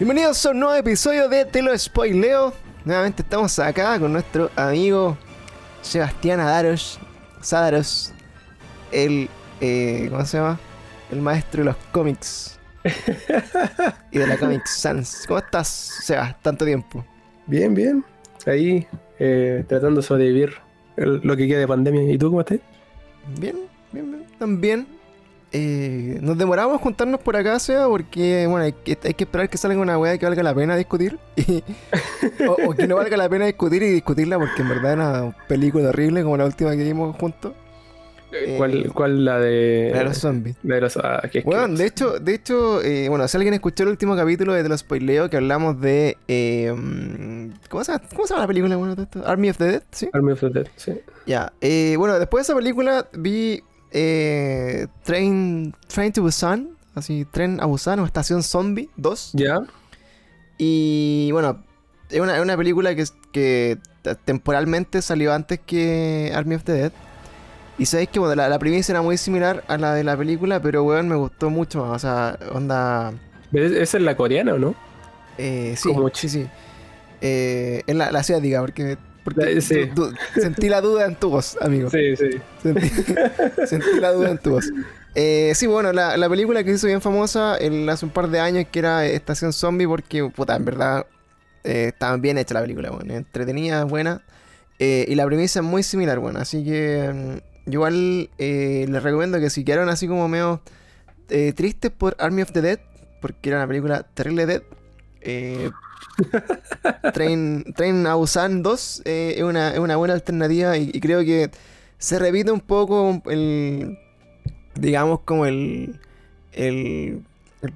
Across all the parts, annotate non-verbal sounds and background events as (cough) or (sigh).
Bienvenidos a un nuevo episodio de Te lo spoileo. Nuevamente estamos acá con nuestro amigo Sebastián Adaros, Sadaros, el, eh, ¿cómo se llama? El maestro de los cómics (laughs) y de la Comic Sans. ¿Cómo estás, Sebas? Tanto tiempo. Bien, bien. Ahí eh, tratando de sobrevivir el- lo que queda de pandemia. ¿Y tú cómo estás? Bien, bien, bien. También. Eh, nos demoramos juntarnos por acá, Seba, porque bueno, hay que, hay que esperar que salga una weá que valga la pena discutir. (laughs) y- o, o que no valga la pena discutir y discutirla, porque en verdad era una película horrible como la última que vimos juntos. Eh, ¿Cuál, ¿Cuál la de. La de los zombies. la de los. ah, Bueno, de hecho, de hecho eh, bueno, si alguien escuchó el último capítulo de Te lo spoileo, que hablamos de. eh, ¿cómo, se llama, ¿Cómo se llama la película? Bueno, de esto? Army of the Dead, ¿sí? Army of the Dead, sí. Ya, eh, bueno, después de esa película vi eh, Train, Train to Busan, así, Tren a Busan o Estación Zombie 2. ¿Ya? Y bueno, es una, es una película que, que temporalmente salió antes que Army of the Dead. Y sabéis que bueno, la, la premisa era muy similar a la de la película, pero weón, me gustó mucho más. O sea, onda. ¿Pero es- ¿Esa es la coreana o no? Eh, sí, sí, sí. Eh, en la, la asiática, porque, porque sí. du- sentí la duda en tu voz, amigo. Sí, sí. Sentí, (laughs) sentí la duda en tu voz. Eh, sí, bueno, la, la película que hizo bien famosa el- hace un par de años, que era Estación Zombie, porque, puta, en verdad, eh, estaba bien hecha la película, bueno, entretenida, buena. Eh, y la premisa es muy similar, bueno, así que mm, yo igual eh, les recomiendo que si quedaron así como medio eh, tristes por Army of the Dead, porque era una película terrible dead, eh, Train, Train a Busan 2 eh, es, una, es una buena alternativa y, creo que se repite un poco el, digamos, como el, el,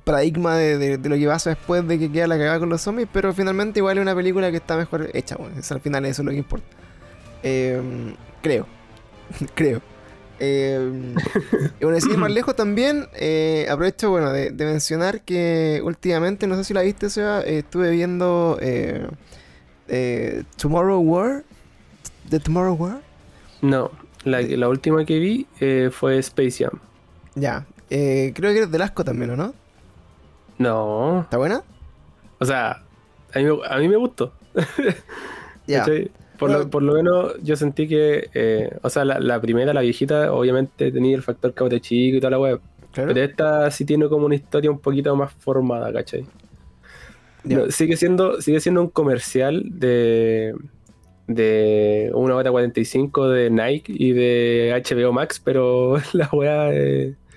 paradigma de, lo que pasa después de que queda la cagada con los zombies, pero finalmente igual es una película que está mejor hecha, bueno, eso al final eso es lo que importa. Eh, creo, (laughs) creo. Eh, y bueno, sin ir más lejos también, eh, aprovecho bueno, de, de mencionar que últimamente, no sé si la viste, Seba, eh, estuve viendo eh, eh, Tomorrow War, The Tomorrow War. No, la, la última que vi fue Space Jam. Ya, creo que es del asco también, ¿o no? No. ¿Está buena? O sea, a mí, a mí me gustó. Ya. (laughs) Por, Bueno. lo, por lo menos yo sentí que, eh, o sea, la, la primera, la viejita, obviamente tenía el factor caute chico y toda la web. Claro. Pero esta sí tiene como una historia un poquito más formada, ¿cachai? No, sigue, siendo, sigue siendo un comercial de, de una hora 45 de Nike y de HBO Max, pero (laughs) la weá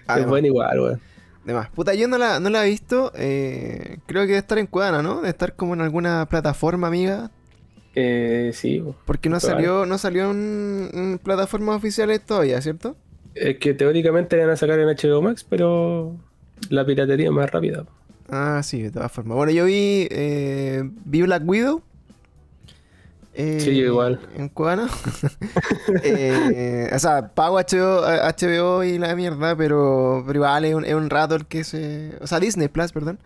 Ah, es de buena igual, weón. De más. Puta, yo no la, no la he visto. eh, creo que debe estar en Cuadana, ¿no? Debe estar como en alguna plataforma amiga. Eh, sí. Porque no salió, no salió en, en plataformas oficiales todavía, ¿cierto? es que teóricamente van a sacar en HBO Max, pero la piratería es más rápida. Ah, sí, de todas formas. Bueno, yo vi, eh, vi Black Widow. eh, Sí, yo igual. En Cubana. (laughs) Eh, o sea, pago HBO, HBO y la mierda, pero, pero igual es un, es un rato el que se. O sea, Disney Plus, perdón.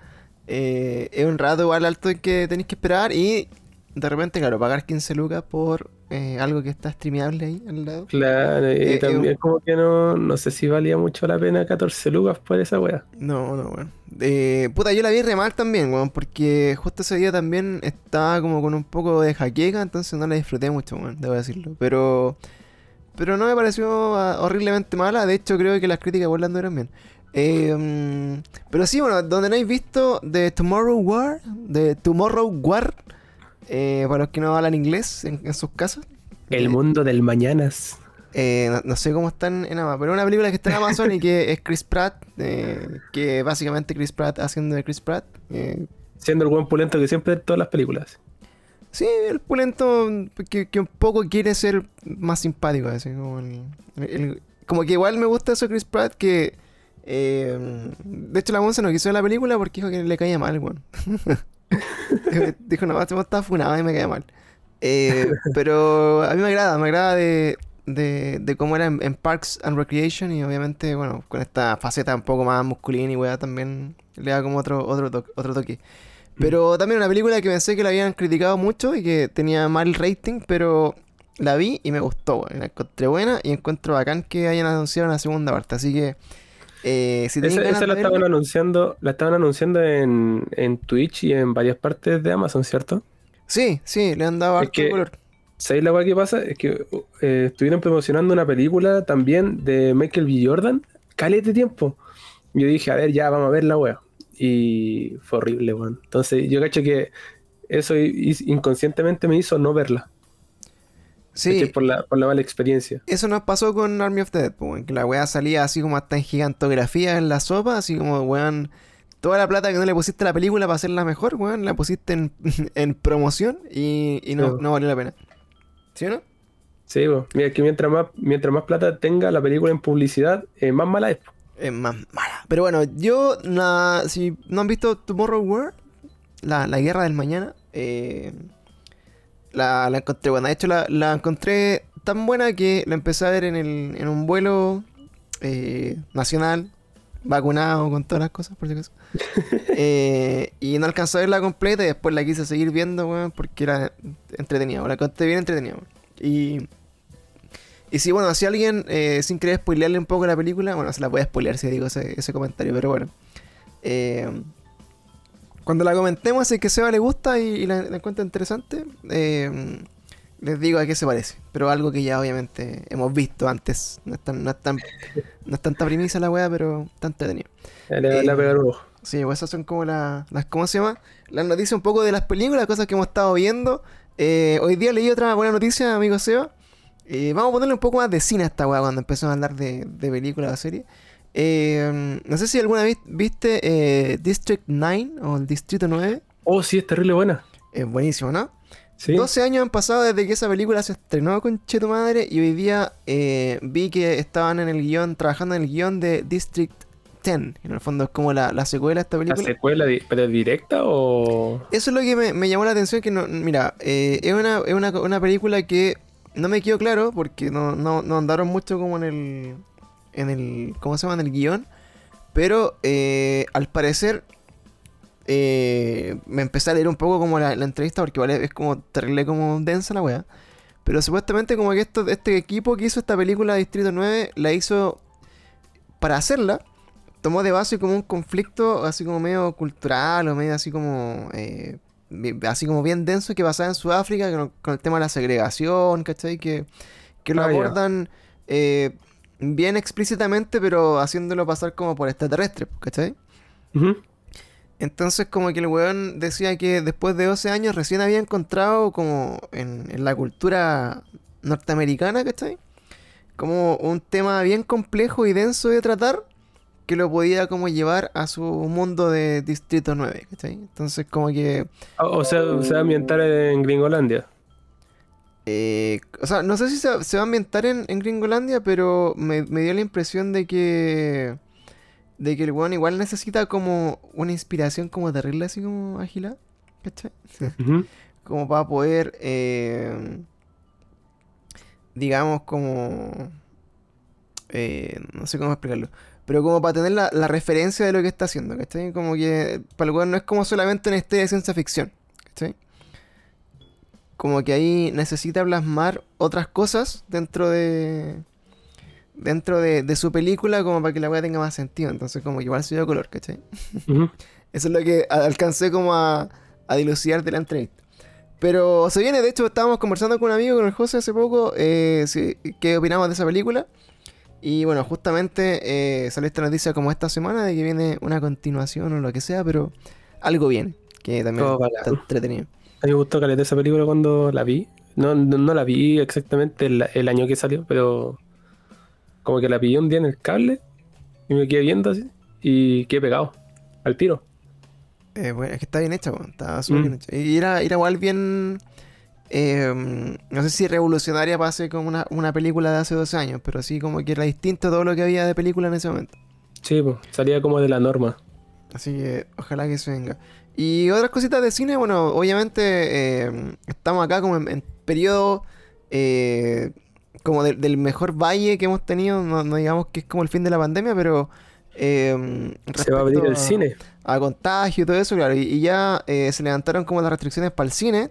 Eh, es un rato igual alto el que tenéis que esperar y de repente, claro, pagar 15 lucas por eh, algo que está streameable ahí al lado. Claro, y Eh, también eh, como que no, no sé si valía mucho la pena 14 lucas por esa weá. No, no, weón. Eh, puta, yo la vi re mal también, weón, porque justo ese día también estaba como con un poco de jaqueca, entonces no la disfruté mucho, weón, debo decirlo. Pero, pero no me pareció ah, horriblemente mala, de hecho creo que las críticas volando eran bien. Eh, mm, pero sí, bueno, donde no habéis visto de Tomorrow War, de Tomorrow War, eh, para los que no hablan inglés en, en sus casas. El eh, mundo del mañanas. eh, no, no sé cómo están en Amazon, pero es una película que está en Amazon y que es Chris Pratt, eh, que básicamente Chris Pratt haciendo de Chris Pratt. Siendo el buen pulento que siempre en todas las películas. sí, el pulento que, que un poco quiere ser más simpático, así como, el- el- como que igual me gusta eso de Chris Pratt que... de hecho la Monza no quiso la película porque dijo que le caía mal, weón. dijo, (laughs) (laughs) dijo, no, este está funado y me caía mal. Eh, (laughs) pero a mí me agrada, me agrada de, de, de cómo era en, en Parks and Recreation y obviamente, bueno, con esta faceta un poco más masculina y weá también le da como otro, otro, to- otro toque. Pero también una película que pensé que la habían criticado mucho y que tenía mal rating, pero la vi y me gustó. La encontré buena y encuentro bacán que hayan anunciado una segunda parte. Así que Eh, si Esa, la estaban anunciando, la estaban anunciando en, en Twitch y en varias partes de Amazon, ¿cierto? Sí, sí, le han dado harto que- color. ¿Sabéis la weá que pasa? Es que eh, estuvieron promocionando una película también de Michael B. Jordan, calete tiempo. Yo dije, a ver, ya, vamos a ver la weá. Y fue horrible, weón. Entonces, yo cacho que eso inconscientemente me hizo no verla. Sí. Por la, por la mala experiencia. eso nos pasó con Army of the Dead, pues, que la weá salía así como hasta en gigantografía en la sopa, así como, weón, toda la plata que no le pusiste a la película para hacerla mejor, weón, la pusiste en, (laughs) en promoción y, y no, Sí. no valió la pena. ¿Sí o no? Sí, weón. Mira, que mientras más, mientras más plata tenga la película en publicidad, eh, más mala es. Es más mala. Pero bueno, yo, si no han visto Tomorrow World, la, la guerra del mañana, eh, la, la encontré buena. De hecho, la, la encontré tan buena que la empecé a ver en, el, en un vuelo eh, nacional, vacunado con todas las cosas, por si acaso. (laughs) Eh, y no alcanzé a verla completa y después la quise seguir viendo, weón, porque era entretenida. La encontré bien entretenida, weón. Y. Y si, bueno, si alguien, eh, sin querer spoilearle un poco la película, bueno, se la voy a spoilear si digo ese, ese comentario, pero bueno. Eh, cuando la comentemos, si es que Seba le gusta y, y la, la encuentra interesante, eh, les digo a qué se parece. Pero algo que ya obviamente hemos visto antes. No es, tan, no es, tan- no es tanta premisa la weá, pero está entretenido. Le le Eh, pegar un. Sí, pues esas son como la- las, ¿cómo se llama? Las noticias un poco de las películas, cosas que hemos estado viendo. Eh, hoy día leí otra buena noticia, amigo Seba. Eh, vamos a ponerle un poco más de cine a esta weá cuando empezamos a hablar de, de películas o series. Eh, no sé si alguna vez viste eh, District 9 o el Distrito 9. Oh, sí, es terrible buena. Es buenísimo, ¿no? Sí. 12 años han pasado desde que esa película se estrenó con Cheto Madre y hoy día eh, vi que estaban en el guion, trabajando en el guion de District 10. En el fondo es como la, la secuela de esta ¿La película. secuela, di- pero directa o...? Eso es lo que me, me llamó la atención, que no, mira, eh, es, una, es una, una película que no me quedó claro, porque no, no, no andaron mucho como en el, en el, ¿cómo se llama? En el guion, pero eh, al parecer eh, me empecé a leer un poco como la, la entrevista, porque vale, es como terrible como densa la wea, pero supuestamente como que esto, este equipo que hizo esta película Distrito 9 la hizo para hacerla, tomó de base como un conflicto así como medio cultural o medio así como eh, así como bien denso que pasaba en Sudáfrica con, con el tema de la segregación, ¿cachai? Que, que lo abordan eh, bien explícitamente pero haciéndolo pasar como por extraterrestre, ¿cachai? Ujú. Entonces como que el weón decía que después de 12 años recién había encontrado como en, en la cultura norteamericana, ¿cachai? Como un tema bien complejo y denso de tratar que lo podía como llevar a su mundo de Distrito 9, ¿cachai? Entonces como que... O o sea, a ambientar en Gringolandia. Eh, o sea, no sé si se, se va a ambientar en, en Gringolandia, pero me, me dio la impresión de que... De que el weón igual necesita como una inspiración como terrible así como ágil, ¿cachai? (laughs) Como para poder, eh, digamos, como, eh, no sé cómo explicarlo, pero como para tener la, la referencia de lo que está haciendo, ¿cachai? Como que para el weón no es como solamente una historia de ciencia ficción, ¿cachai? Como que ahí necesita plasmar otras cosas dentro de dentro de, de su película como para que la weá tenga más sentido, entonces como que igual se dio color, ¿cachai? Ujú. (laughs) Eso es lo que alcancé como a, a dilucidar de la entrevista. Pero se viene, de hecho, estábamos conversando con un amigo, con el José, hace poco, eh, si- qué opinamos de esa película. Y bueno, justamente eh, salió esta noticia como esta semana de que viene una continuación o lo que sea, pero algo viene, que también está entretenido. A mí me gustó caleta esa película cuando la vi. No, no, no la vi exactamente el, el año que salió, pero como que la pillé un día en el cable y me quedé viendo así y quedé pegado al tiro. Eh, bueno, es que está bien hecha, weón, está súper Mm. bien hecha. Y era, era igual bien, eh, no sé si revolucionaria para hacer como una, una película de hace 12 años, pero sí como que era distinto a todo lo que había de película en ese momento. Sí, pues, salía como de la norma. Así que ojalá que se venga. Y otras cositas de cine, bueno, obviamente eh, estamos acá como en, en periodo eh, como del- del mejor valle que hemos tenido, no, no digamos que es como el fin de la pandemia, pero eh, Se va a abrir el cine. a contagio y todo eso, claro, y, y ya eh, se levantaron como las restricciones para el cine,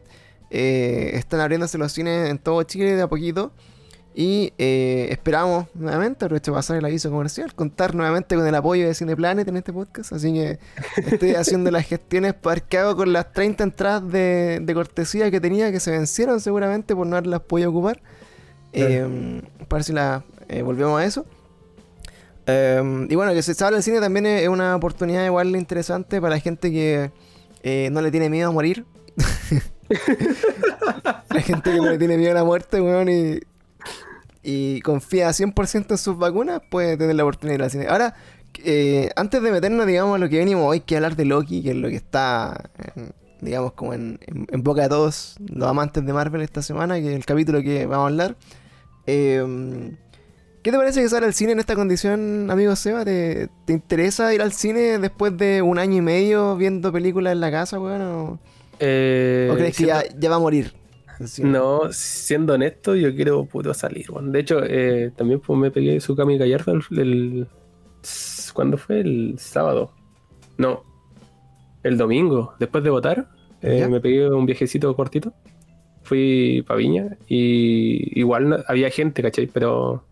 eh, están abriéndose los cines en todo Chile de a poquito. Y eh, esperamos nuevamente, aprovecho pasar el aviso comercial, contar nuevamente con el apoyo de Cineplanet en este podcast. Así que estoy haciendo las gestiones para qué hago con las 30 entradas de, de cortesía que tenía, que se vencieron seguramente por no haberlas podido ocupar. Eh, para ver si la eh, volvemos a eso. Eh, y bueno, que se sabe el cine también es una oportunidad igual interesante para la gente que eh, no le tiene miedo a morir. (laughs) la gente que no le tiene miedo a la muerte, weón, y, y confía 100% en sus vacunas, puede tener la oportunidad de ir al cine. Ahora, eh, antes de meternos, digamos, a lo que venimos hoy, que hablar de Loki, que es lo que está, en- digamos, como en, en- en boca de todos los amantes de Marvel esta semana, que es el capítulo que vamos a hablar. Eh, ¿Qué te parece que sale al cine en esta condición, amigo Seba? ¿Te, te interesa ir al cine después de un año y medio viendo películas en la casa, weón? ¿O, Eh, o crees que ya va a morir? No, siendo honesto, yo quiero puto salir. De hecho, eh, también pues, me pegué su Kami Gallardo el, el- ¿Cuándo fue? El sábado. No. El domingo, después de votar, eh, me pegué un viajecito cortito. Fui pa' Viña y igual no- había gente, ¿cachai? Pero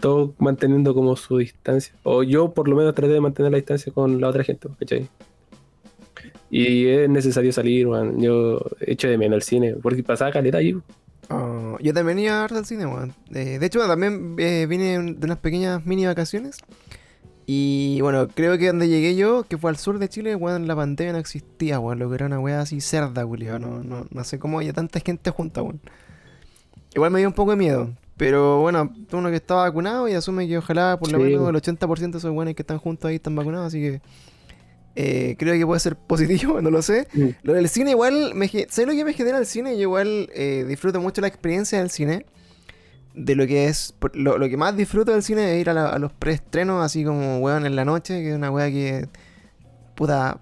todo manteniendo como su distancia. O yo por lo menos traté de mantener la distancia con la otra gente, ¿cachai? Y es necesario salir, weón. Yo echo de menos el cine, porque pasaba caleta ahí. Oh, yo también iba a ver al cine, weón. Eh, de hecho, también eh, vine de unas pequeñas mini vacaciones. Y bueno, creo que donde llegué yo, que fue al sur de Chile, weón, la pandemia no existía, weón. Lo que era una weá así cerda, culiao. No, no, no sé cómo había tanta gente junta, weón. Igual me dio un poco de miedo. Pero bueno, uno que está vacunado y asume que ojalá por lo Sí, menos weón. el 80% de esos weones que están juntos ahí están vacunados. Así que eh, creo que puede ser positivo, (laughs) no lo sé. Lo del cine igual, me, ¿sabes lo que me genera el cine? Yo igual eh, disfruto mucho la experiencia del cine. De lo que es, lo, lo que más disfruto del cine es ir a, la- a los preestrenos, así como weón en la noche, que es una wea que, puta,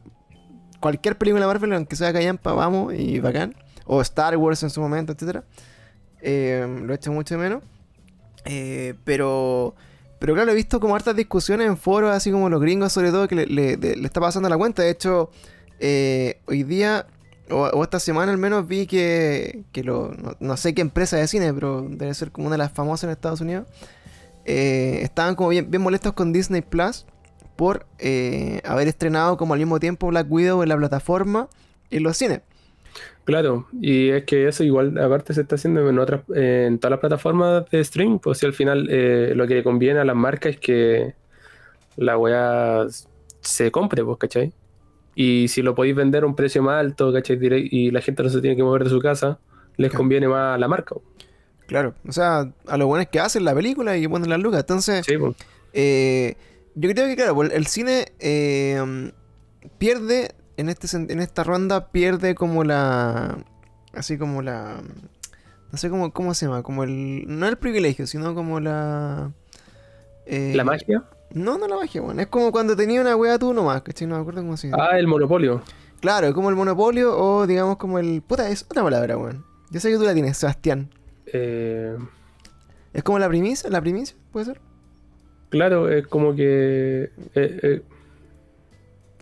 cualquier película de Marvel, aunque sea callampa, vamos y bacán. O Star Wars en su momento, etcétera Eh, lo he hecho mucho de menos. Eh, pero, pero claro, he visto como hartas discusiones en foros, así como los gringos, sobre todo, que le, está pasando la cuenta. De hecho, eh, hoy día, o, esta semana al menos, vi que, que lo, no, no sé qué empresa de cine, pero debe ser como una de las famosas en Estados Unidos, eh, estaban como bien, bien molestos con Disney Plus por eh, haber estrenado como al mismo tiempo Black Widow en la plataforma y en los cines. Claro, y es que eso igual aparte se está haciendo en otras, en todas las plataformas de streaming, pues si al final eh, lo que le conviene a las marcas es que la weá se compre, pues, ¿cachai? Y si lo podéis vender a un precio más alto, ¿cachai? Y la gente no se tiene que mover de su casa, les Claro. conviene más a la marca. pues. Claro, o sea, a lo bueno es que hacen la película y que ponen las lucas. Entonces, Sí, pues. Eh, yo creo que, claro, pues, el cine eh, pierde, en, este, en esta ronda, pierde como la. Así como la. No sé cómo, cómo se llama, como el. No el privilegio, sino como la. eh, La magia. No, no la magia, bueno. Es como cuando tenía una wea tú nomás, ¿cachai? No me acuerdo cómo se llama. Ah, el monopolio. Claro, como el monopolio o digamos como el. Puta, es otra palabra, weón. Yo sé que tú la tienes, Sebastián. Eh, Es como la primicia, la primicia, ¿puede ser? claro, es como que eh,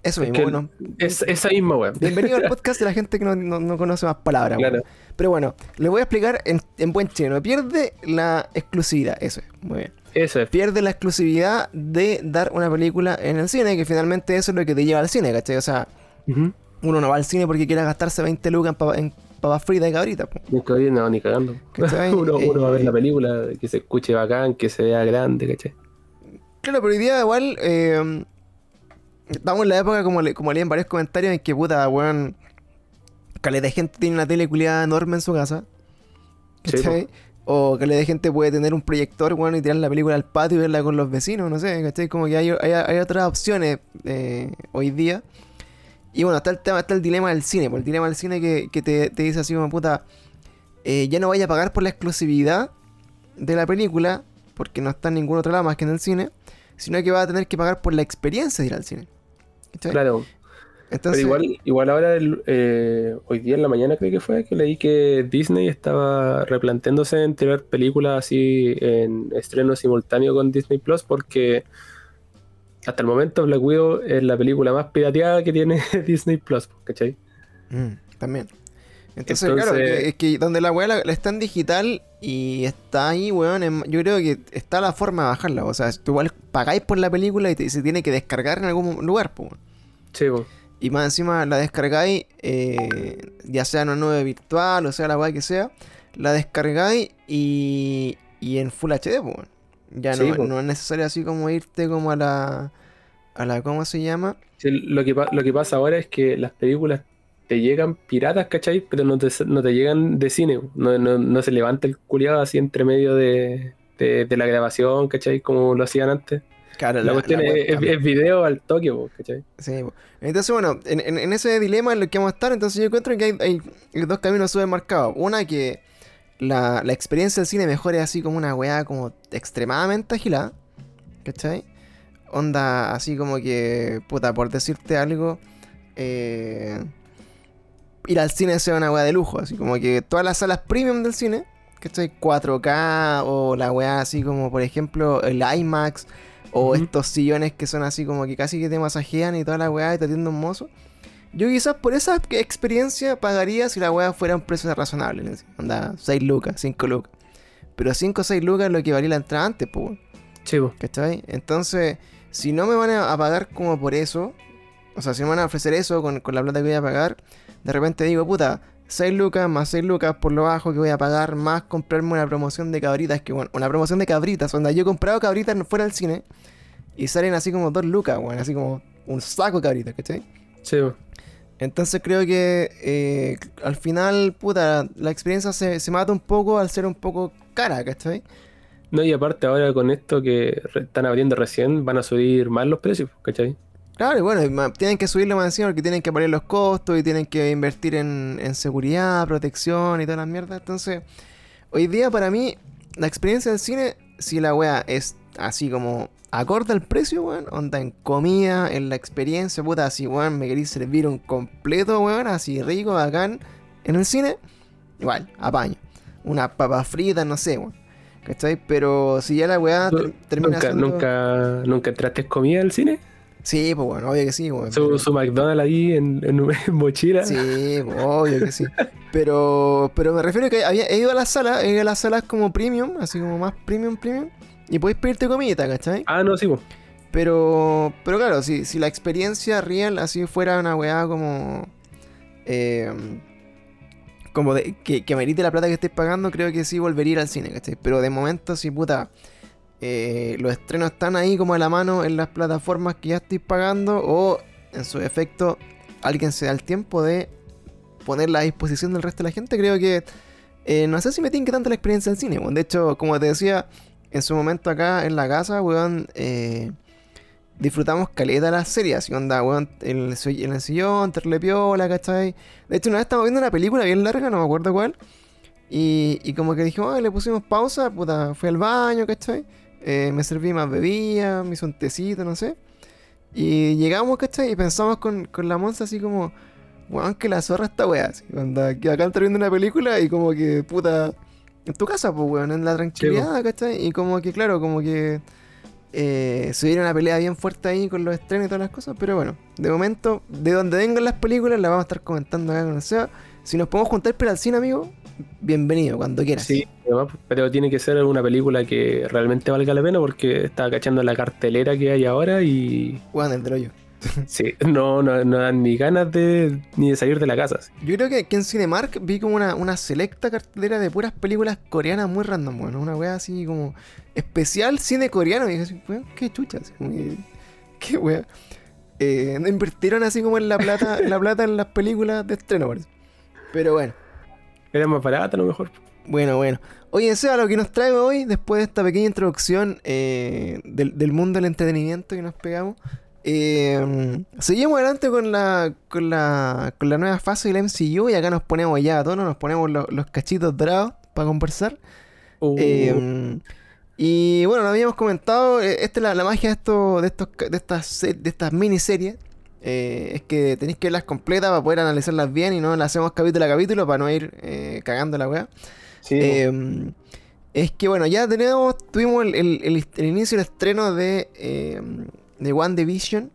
eh, Eso Es mismo, que el- bueno. es esa misma weá. Bienvenido al (laughs) podcast de la gente que no, no- no conoce más palabras. Claro. Pero bueno, le voy a explicar en, en buen chino. Pierde la exclusividad, eso es, muy bien. Eso es. Pierde la exclusividad de dar una película en el cine, que finalmente eso es lo que te lleva al cine, ¿cachai? O sea, uno no va al cine porque quiera gastarse 20 lucas en, papa- en papas fritas y cabritas. que- no, ni cagando. (laughs) Uno, uno va a ver Eh, la película, que se escuche bacán, que se vea grande, ¿cachai? Claro, pero hoy día igual eh, estamos en la época, como, le, como leí en varios comentarios, en que puta, weón, caleta de gente tiene una tele culiada enorme en su casa. Sí, ¿Cachai? o caleta de gente puede tener un proyector, weón, y tirar la película al patio y verla con los vecinos, no sé, ¿cachai? Como que hay, hay, hay otras opciones eh, hoy día. Y bueno, está el tema, está el dilema del cine, pues el dilema del cine que, que te, te dice así como puta, eh, ya no vaya a pagar por la exclusividad de la película, porque no está en ningún otro lado más que en el cine, sino que va a tener que pagar por la experiencia de ir al cine. Claro. Entonces, Pero igual, igual ahora, el- eh, hoy día en la mañana creo que fue, que leí que Disney estaba replanteándose en tirar películas así en estreno simultáneo con Disney Plus porque hasta el momento Black Widow es la película más pirateada que tiene (laughs) Disney Plus, ¿cachai? Mm, también. Entonces, claro, es que donde la weá está en digital y está ahí, weón, yo creo que está la forma de bajarla. O sea, tú igual pagáis por la película y se tiene que descargar en algún lugar, pues. Sí, weón. Y más encima la descargáis, eh, ya sea en una nube virtual o sea la weá que sea, la descargáis y, y en Full HD, pues. Ya no, no, es necesario así como irte como a la. a la ¿Cómo se llama? lo, que, lo que pasa ahora es que las películas te llegan piratas, ¿cachai? Pero no te, no te llegan de cine. No, no, se levanta el culiado así entre medio de, de, la grabación, ¿cachai? Como lo hacían antes. Claro, la, cuestión es, video al toque, ¿cachai? Sí, entonces bueno, en, en, ese dilema en el que vamos a estar, entonces yo encuentro que hay, hay dos caminos súper marcados. Una que la, la, experiencia del cine mejore así como una weá como extremadamente agilada, ¿cachai? Onda así como que, puta, por decirte algo, eh ir al cine sea una weá de lujo, así como que todas las salas premium del cine, que estoy 4K o la weá así como por ejemplo el IMAX o estos sillones que son así como que casi que te masajean y toda la weá y te atiende un mozo. Yo quizás por esa experiencia pagaría si la weá fuera un precio razonable, anda 6 lucas, 5 lucas. Pero 5 o 6 lucas es lo que valía la entrada antes, pues. Chivo. ¿Cachai? Entonces, si no me van a pagar como por eso, o sea, si me van a ofrecer eso con, con la plata que voy a pagar, de repente digo, puta, 6 lucas más 6 lucas por lo bajo que voy a pagar, más comprarme una promoción de cabritas, que bueno, una promoción de cabritas, donde yo he comprado cabritas fuera del cine y salen así como 2 lucas, bueno, así como un saco de cabritas, ¿cachai? Sí, Entonces creo que eh, al final, puta, la experiencia se, se, mata un poco al ser un poco cara, ¿cachai? No, y aparte ahora con esto que están abriendo recién, van a subir más los precios, ¿cachai? Claro, y bueno, tienen que subirle más encima porque tienen que poner los costos y tienen que invertir en, seguridad, protección y todas las mierdas. Entonces, hoy día para mí, la experiencia del cine, si la wea es así como acorde al precio, weón, onda en comida, en la experiencia, puta, así, weón, me queréis servir un completo, weón, así rico, bacán, en el cine, igual, apaño. Una papa frita, no sé, weón. ¿Cachai? Pero si ya la weá termina ¿Nunca, nunca, ¿Nunca entraste comida al cine? Sí, pues bueno, obvio que sí. su, McDonald's ahí en, (laughs) en, mochila. Sí, pues, obvio que sí. Pero, pero me refiero a que había, he ido a las salas, he ido a las salas como premium, así como más premium, premium. Y podéis pedirte comida, ¿cachai? Ah, no, sí, pues. Pero, pero claro, si, si la experiencia real así fuera una weá como. Eh, como de, que, que merite la plata que estés pagando, creo que sí volvería al cine, ¿cachai? Pero de momento, sí, puta eh, los estrenos están ahí como a la mano en las plataformas que ya estoy pagando o en su efecto alguien se da el tiempo de ponerla a disposición del resto de la gente, creo que eh, no sé si me tiene que tanto la experiencia del cine. De hecho, como te decía, en su momento acá en la casa, weón, eh, disfrutamos caleta las series. Y onda, weón, en el, en el sillón, terlepiola, ¿cachai? De hecho, una vez estábamos viendo una película bien larga, no me acuerdo cuál. Y, como que dijimos, le pusimos pausa, puta, fui al baño, ¿cachai? Eh, me serví más bebida, me hizo un tecito, no sé. Y llegamos, ¿cachai? Y pensamos con, con la monza así como, weón, que la zorra está weá. Así, acá está viendo una película y como que, puta, en tu casa, pues, weón, en la tranquilidad, ¿cachai? Y como que, claro, como que eh, se viene una pelea bien fuerte ahí con los estrenos y todas las cosas. Pero bueno, de momento, de donde vengan las películas, las vamos a estar comentando acá con el SEA. Si nos podemos juntar para el cine, amigo, bienvenido, cuando quieras. Sí, pero tiene que ser una película que realmente valga la pena porque está cachando la cartelera que hay ahora y. Bueno, el yo. (laughs) Sí, no, no, no, dan ni ganas de ni de salir de la casa. Yo creo que aquí en Cinemark vi como una, una selecta cartelera de puras películas coreanas muy random, bueno, una wea así como especial cine coreano. Y dije así, qué chuchas, qué wea. Eh, invirtieron así como en la plata, en (laughs) la plata en las películas de estreno, parece. Pero bueno. Era más barata a lo mejor. Bueno, bueno. Oye, sea lo que nos trae hoy, después de esta pequeña introducción eh, del, mundo del entretenimiento que nos pegamos, eh, seguimos adelante con la, con, la, con la nueva fase del MCU y acá nos ponemos ya a tono, nos ponemos los, cachitos dorados para conversar. Uh. Eh, y bueno, lo habíamos comentado, esta es la, la magia de, esto, de, estos, de, estas, de estas miniseries eh, es que tenéis que verlas completas para poder analizarlas bien y no las hacemos capítulo a capítulo para no ir eh, cagando la weá. Em, es que bueno, ya tenemos, tuvimos el, inicio del estreno de, em, de One Division.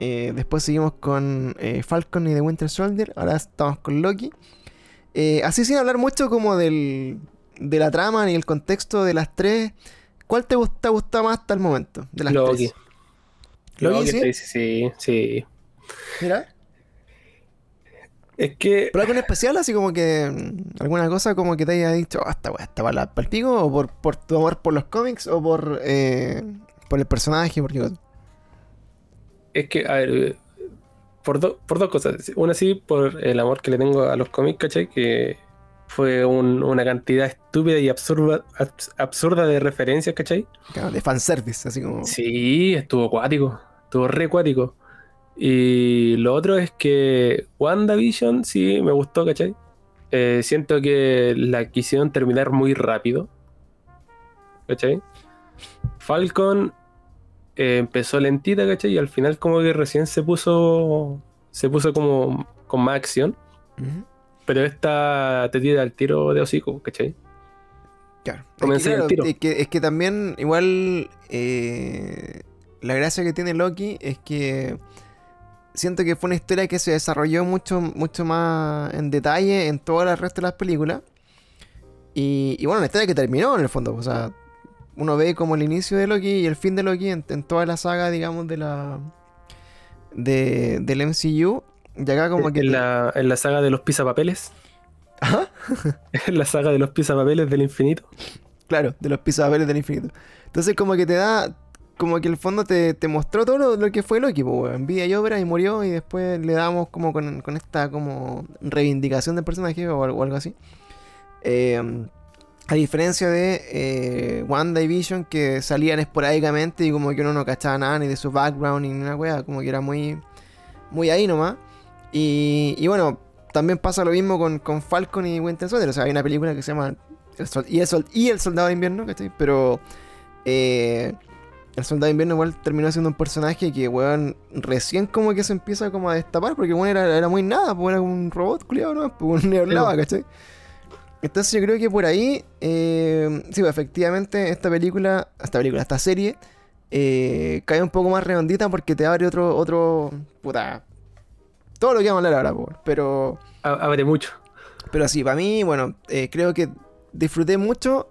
Eh, después seguimos con Falcon y The Winter Soldier. Ahora estamos con Loki. eh, así sin hablar mucho como del, de la trama ni el contexto de las tres, ¿cuál te gusta, gusta más hasta el momento? De las Loki. tres. Loki, Loki, sí, sí, sí. Mira. Es que ¿Pero algo en especial? Así como que. mm, ¿Alguna cosa como que te haya dicho, ah, esta weá está para el pico? ¿O por, por tu amor por los cómics? ¿O por, eh, por el personaje? ¿Por qué cosa? Es que, a ver, por, do- por dos cosas. Una sí, por el amor que le tengo a los cómics, ¿cachai? Que fue un- una cantidad estúpida y absurda, abs- absurda de referencias, ¿cachai? Claro, de fanservice, así como. Sí, estuvo acuático, estuvo re acuático. Y lo otro es que WandaVision sí me gustó, ¿cachai? Eh, siento que la quisieron terminar muy rápido, ¿cachai? Falcon eh, empezó lentita, ¿cachai? Y al final como que recién se puso, se puso como con más acción. Pero esta te tira al tiro de hocico, ¿cachai? Claro. Es que, Comencé el claro, tiro. es que, es que también, igual, eh, la gracia que tiene Loki es que siento que fue una historia que se desarrolló mucho, mucho más en detalle en todo el resto de las películas. Y, y bueno, una historia que terminó en el fondo. O sea, uno ve como el inicio de Loki y el fin de Loki en, en toda la saga, digamos, de la de, del MCU. Y acá como que... en, la, en la saga de los pisapapeles. Ajá. (laughs) en la saga de los pisapapeles del infinito. Claro, de los pisapapeles del infinito. Entonces como que te da, como que el fondo te, te mostró todo lo, lo que fue Loki, pues, weón. Vida y obra y murió y después le damos como con, con esta como reivindicación del personaje o, al- o algo así. Eh, a diferencia de eh, Wanda y Vision que salían esporádicamente y como que uno no cachaba nada ni de su background ni una wea, como que era muy, muy ahí nomás. Y, y bueno, también pasa lo mismo con, con Falcon y Winter Soldier. O sea, hay una película que se llama y, el Sol- y el Soldado de Invierno, ¿cachai? Pero eh, el Soldado de Invierno igual terminó siendo un personaje que, weón, recién como que se empieza como a destapar, porque, weón, era, era muy nada, pues era un robot, culiado, ¿no? Pues (laughs) ni hablaba, ¿cachai? Entonces yo creo que por ahí, eh, sí, pues, efectivamente, esta película, esta película, esta serie, eh, cae un poco más redondita porque te abre otro, otro, puta, todo lo que vamos a hablar ahora, pues, pero... A- Abre mucho. Pero sí, para mí, bueno, eh, creo que disfruté mucho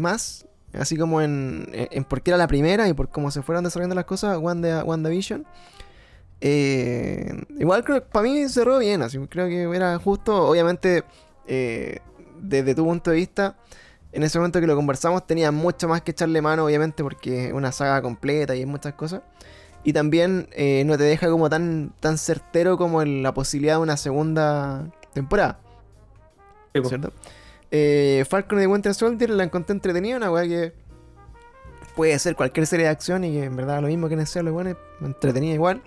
más, así como en, en, en por qué era la primera y por cómo se fueron desarrollando las cosas, Wanda, WandaVision. Eh, igual creo que para mí cerró bien, así creo que era justo, obviamente, eh, desde tu punto de vista, en ese momento que lo conversamos tenía mucho más que echarle mano, obviamente, porque es una saga completa y hay muchas cosas. Y también eh, no te deja como tan, tan certero como en la posibilidad de una segunda temporada. Sí. ¿cierto? Eh, Falcon The Winter Soldier la encontré entretenida, una weá que puede ser cualquier serie de acción y que en verdad lo mismo que en ese lo bueno, me entretenía igual.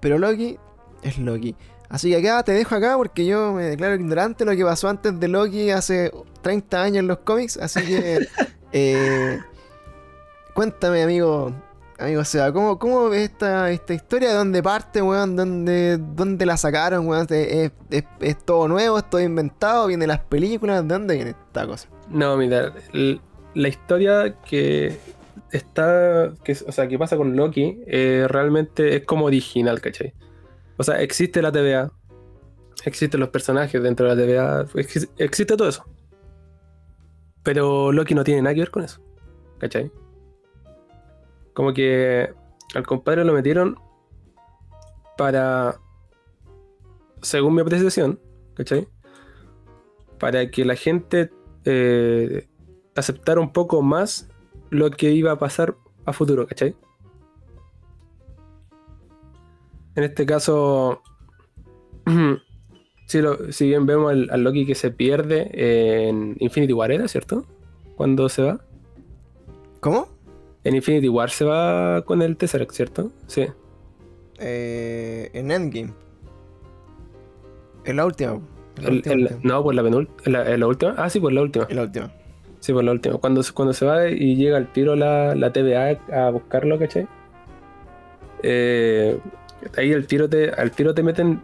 Pero Loki es Loki. Así que acá te dejo acá porque yo me declaro ignorante de lo que pasó antes de Loki hace 30 años en los cómics. Así que (laughs) eh, cuéntame, amigo. Amigo Seba, ¿cómo, cómo ves esta, esta historia? ¿De dónde parte, weón? ¿Dónde, dónde la sacaron, weón? ¿Es, es- todo nuevo? ¿Es todo inventado? ¿Viene las películas? ¿De dónde viene esta cosa? No, mira, la historia que está, o sea, que pasa con Loki, eh, realmente es como original, ¿cachai? O sea, existe la TVA, existen los personajes dentro de la TVA, exi- existe todo eso. Pero Loki no tiene nada que ver con eso, ¿cachai? Como que al compadre lo metieron para, según mi apreciación, ¿cachai? Para que la gente eh, aceptar un poco más lo que iba a pasar a futuro, ¿cachai? En este caso, (clears throat) si, bien vemos al, Loki que se pierde en Infinity War, ¿era cierto? Cuando se va. ¿Cómo? En Infinity War se va con el Tesseract, ¿cierto? Sí. Eh, en Endgame. En la última. En la El- última, el- última. no, por la penúltima. ¿En la, la última? Ah, sí, por la última. En la última. Sí, por la última. Cuando, se- cuando se va y llega al tiro la, la TVA a buscarlo, ¿cachai? Eh, ahí al tiro, te, al tiro te meten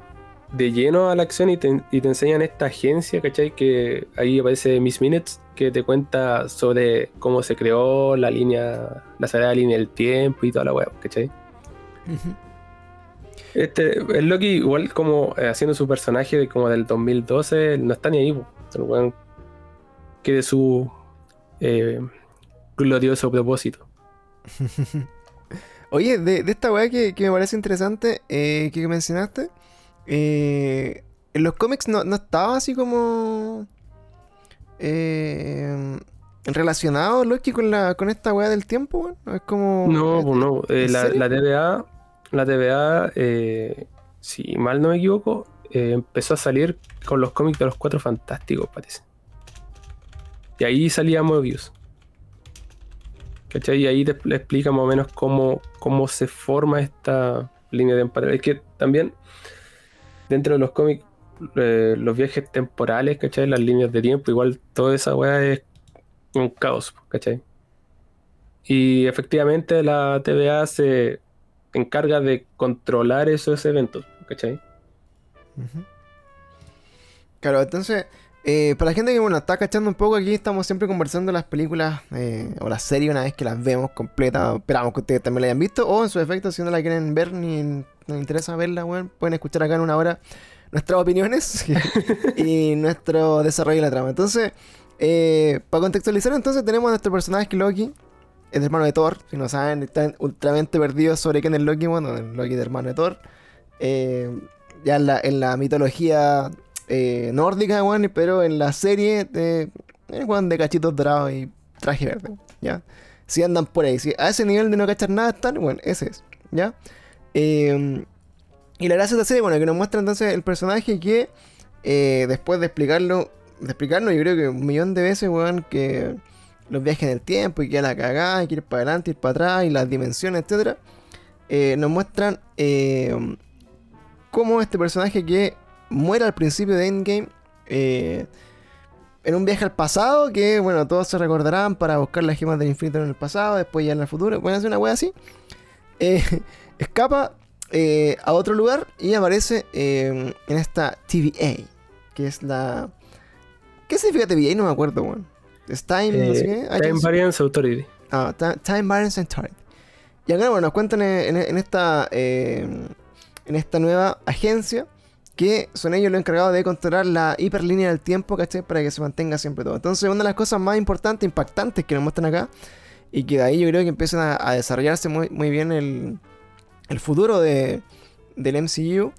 de lleno a la acción y te, y te enseñan esta agencia, ¿cachai? Que ahí aparece Miss Minutes, que te cuenta sobre cómo se creó la línea, la sagrada línea del tiempo y toda la web, ¿cachai? Ujú. Este, el Loki, igual como eh, haciendo su personaje de, como del 2012, no está ni ahí, weón que de su eh, glorioso propósito. (laughs) Oye, de, de esta weá que, que me parece interesante, eh, que mencionaste, eh, en los cómics no, no estaba así como eh, relacionado Loki con la con esta weá del tiempo, weón. Es como. No, pues no. eh, ¿en la, la TVA, la TVA eh, si mal no me equivoco, empezó a salir con los cómics de los Cuatro Fantásticos, parece. Y ahí salía Mobius. ¿Cachai? Y ahí te le explica más o menos cómo, cómo se forma esta línea temporal. Es que también, dentro de los cómics, eh, los viajes temporales, ¿cachai? Las líneas de tiempo, igual toda esa weá es un caos, ¿cachai? Y efectivamente la TVA se encarga de controlar esos eventos, ¿cachai? Claro, entonces, eh, para la gente que bueno, está cachando un poco, aquí estamos siempre conversando las películas eh, o las series una vez que las vemos completas. Esperamos que ustedes también la hayan visto. O en su efecto, si no la quieren ver ni les interesa verla, bueno, pueden escuchar acá en una hora nuestras opiniones (laughs) y nuestro desarrollo de la trama. Entonces, eh, para contextualizar, entonces tenemos a nuestro personaje Loki, el hermano de Thor. Si no saben, están ultramente perdidos sobre quién es Loki. Bueno, el Loki, el hermano de Thor. Eh, ya en la, en la mitología eh, nórdica, weón, pero en la serie de, eh, weón, de cachitos dorados y traje verde, ¿ya? Si andan por ahí, si a ese nivel de no cachar nada están, bueno, ese es, ¿ya? Eh, y la gracia de la serie, bueno, que nos muestra entonces el personaje que eh, después de explicarlo, de explicarnos, yo creo que un millón de veces, weón, que los viajes en el tiempo y que la cagada, y que ir para adelante, ir para atrás, y las dimensiones, etcétera, eh, nos muestran eh, cómo este personaje que muere al principio de Endgame eh, en un viaje al pasado que, bueno, todos se recordarán para buscar las gemas del infinito en el pasado, después ya en el futuro, bueno, es una wea así. eh, (laughs) escapa eh, a otro lugar y aparece eh, en esta TVA, que es la... ¿Qué significa TVA? No me acuerdo, weón. Es Time, no sé qué. Eh, Time. Variance Authority. Ah, Ti- Time Variance Authority. Y acá, bueno, nos cuentan en, en- en esta, eh, en esta nueva agencia que son ellos los encargados de controlar la hiperlínea del tiempo, ¿cachai? Para que se mantenga siempre todo. Entonces, una de las cosas más importantes, impactantes que nos muestran acá, y que de ahí yo creo que empiezan a, a desarrollarse muy, muy bien el, el futuro de, del MCU,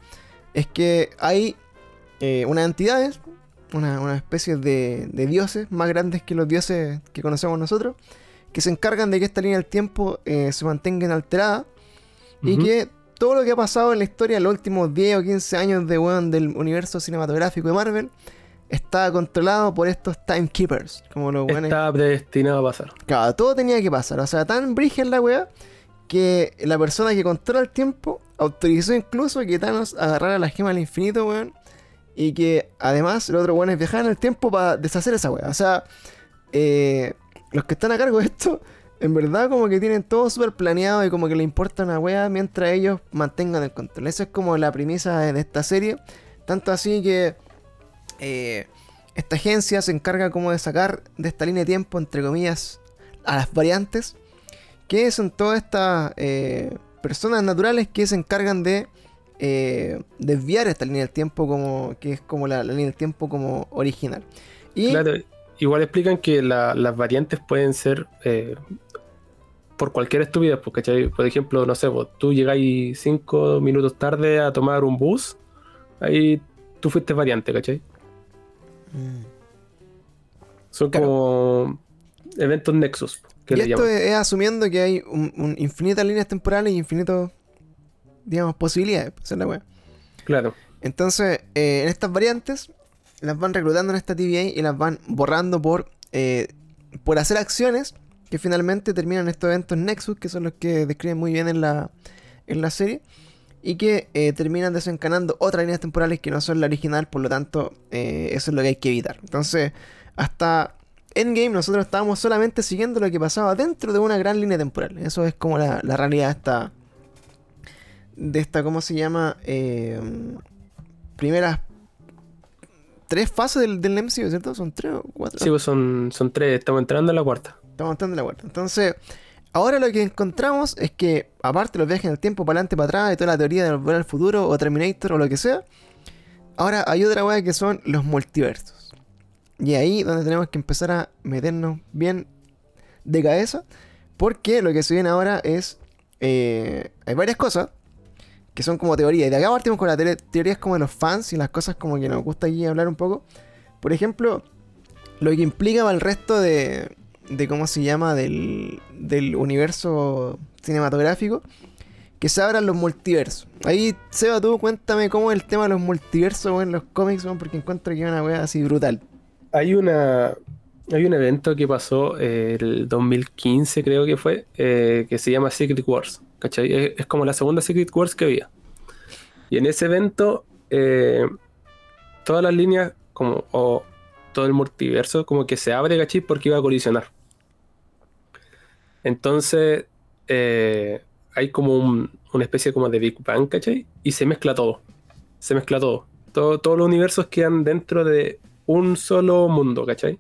es que hay eh, unas entidades, una, una especie de, de dioses más grandes que los dioses que conocemos nosotros, que se encargan de que esta línea del tiempo eh, se mantenga inalterada y que todo lo que ha pasado en la historia en los últimos 10 o 15 años de weón, del universo cinematográfico de Marvel está controlado por estos timekeepers, como los Está predestinado a pasar. Claro, todo tenía que pasar. O sea, tan brígida la weá que la persona que controla el tiempo autorizó incluso que Thanos agarrara la gema del infinito, weón. Y que además los otros weones viajaran en el tiempo para deshacer esa weá. O sea, eh, los que están a cargo de esto, en verdad como que tienen todo súper planeado y como que le importa una weá mientras ellos mantengan el control. Esa es como la premisa de esta serie. Tanto así que eh, esta agencia se encarga como de sacar de esta línea de tiempo, entre comillas, a las variantes, que son todas estas eh, personas naturales que se encargan de eh, desviar esta línea del tiempo como que es como la, la línea del tiempo como original. Y Claro, igual explican que la- las variantes pueden ser eh, por cualquier estupidez, pues, ¿cachai? Por ejemplo, no sé, vos, tú llegáis cinco minutos tarde a tomar un bus, ahí tú fuiste variante, ¿cachai? Mm. Son Claro. como eventos nexus, que Y le esto es, es asumiendo que hay un, un infinitas líneas temporales y infinitos, digamos, posibilidades. pues, esa es la wea. Claro. Entonces, eh, en estas variantes, las van reclutando en esta TVA y las van borrando por, eh, por hacer acciones que finalmente terminan estos eventos Nexus, que son los que describen muy bien en la, en la serie, y que eh, terminan desencanando otras líneas temporales que no son la original, por lo tanto, eso es lo que hay que evitar. Entonces, hasta Endgame nosotros estábamos solamente siguiendo lo que pasaba dentro de una gran línea temporal. Eso es como la, la realidad de esta, de esta, ¿cómo se llama? Eh, primeras tres fases del, del MCU, ¿cierto? Son tres o cuatro. Sí, pues son, son tres, estamos entrando en la cuarta. Estamos entrando en la vuelta. Entonces, Ahora lo que encontramos es que, aparte de los viajes en el tiempo, para adelante, para atrás, y toda la teoría de volver al futuro, o Terminator, o lo que sea, ahora hay otra weá que son los multiversos. Y ahí donde tenemos que empezar a meternos bien de cabeza, porque lo que se viene ahora es. eh, hay varias cosas que son como teorías. Y de acá partimos con las teoría- teorías como de los fans y las cosas como que nos gusta aquí hablar un poco. Por ejemplo, lo que implica para el resto de, de cómo se llama, del, del universo cinematográfico, que se abran los multiversos. Ahí, Seba, tú cuéntame cómo es el tema de los multiversos en los cómics, porque encuentro que es una wea así brutal. Hay una. Hay un evento que pasó eh, el 2015, creo que fue, eh, que se llama Secret Wars. ¿Cachai? Es, como la segunda Secret Wars que había. Y en ese evento, eh, todas las líneas, como, o todo el multiverso, como que se abre, ¿cachai? Porque iba a colisionar. Entonces, eh, hay como un- una especie como de Big Bang, ¿cachai? Y se mezcla todo. Se mezcla todo. Todo- todos los universos quedan dentro de un solo mundo, ¿cachai?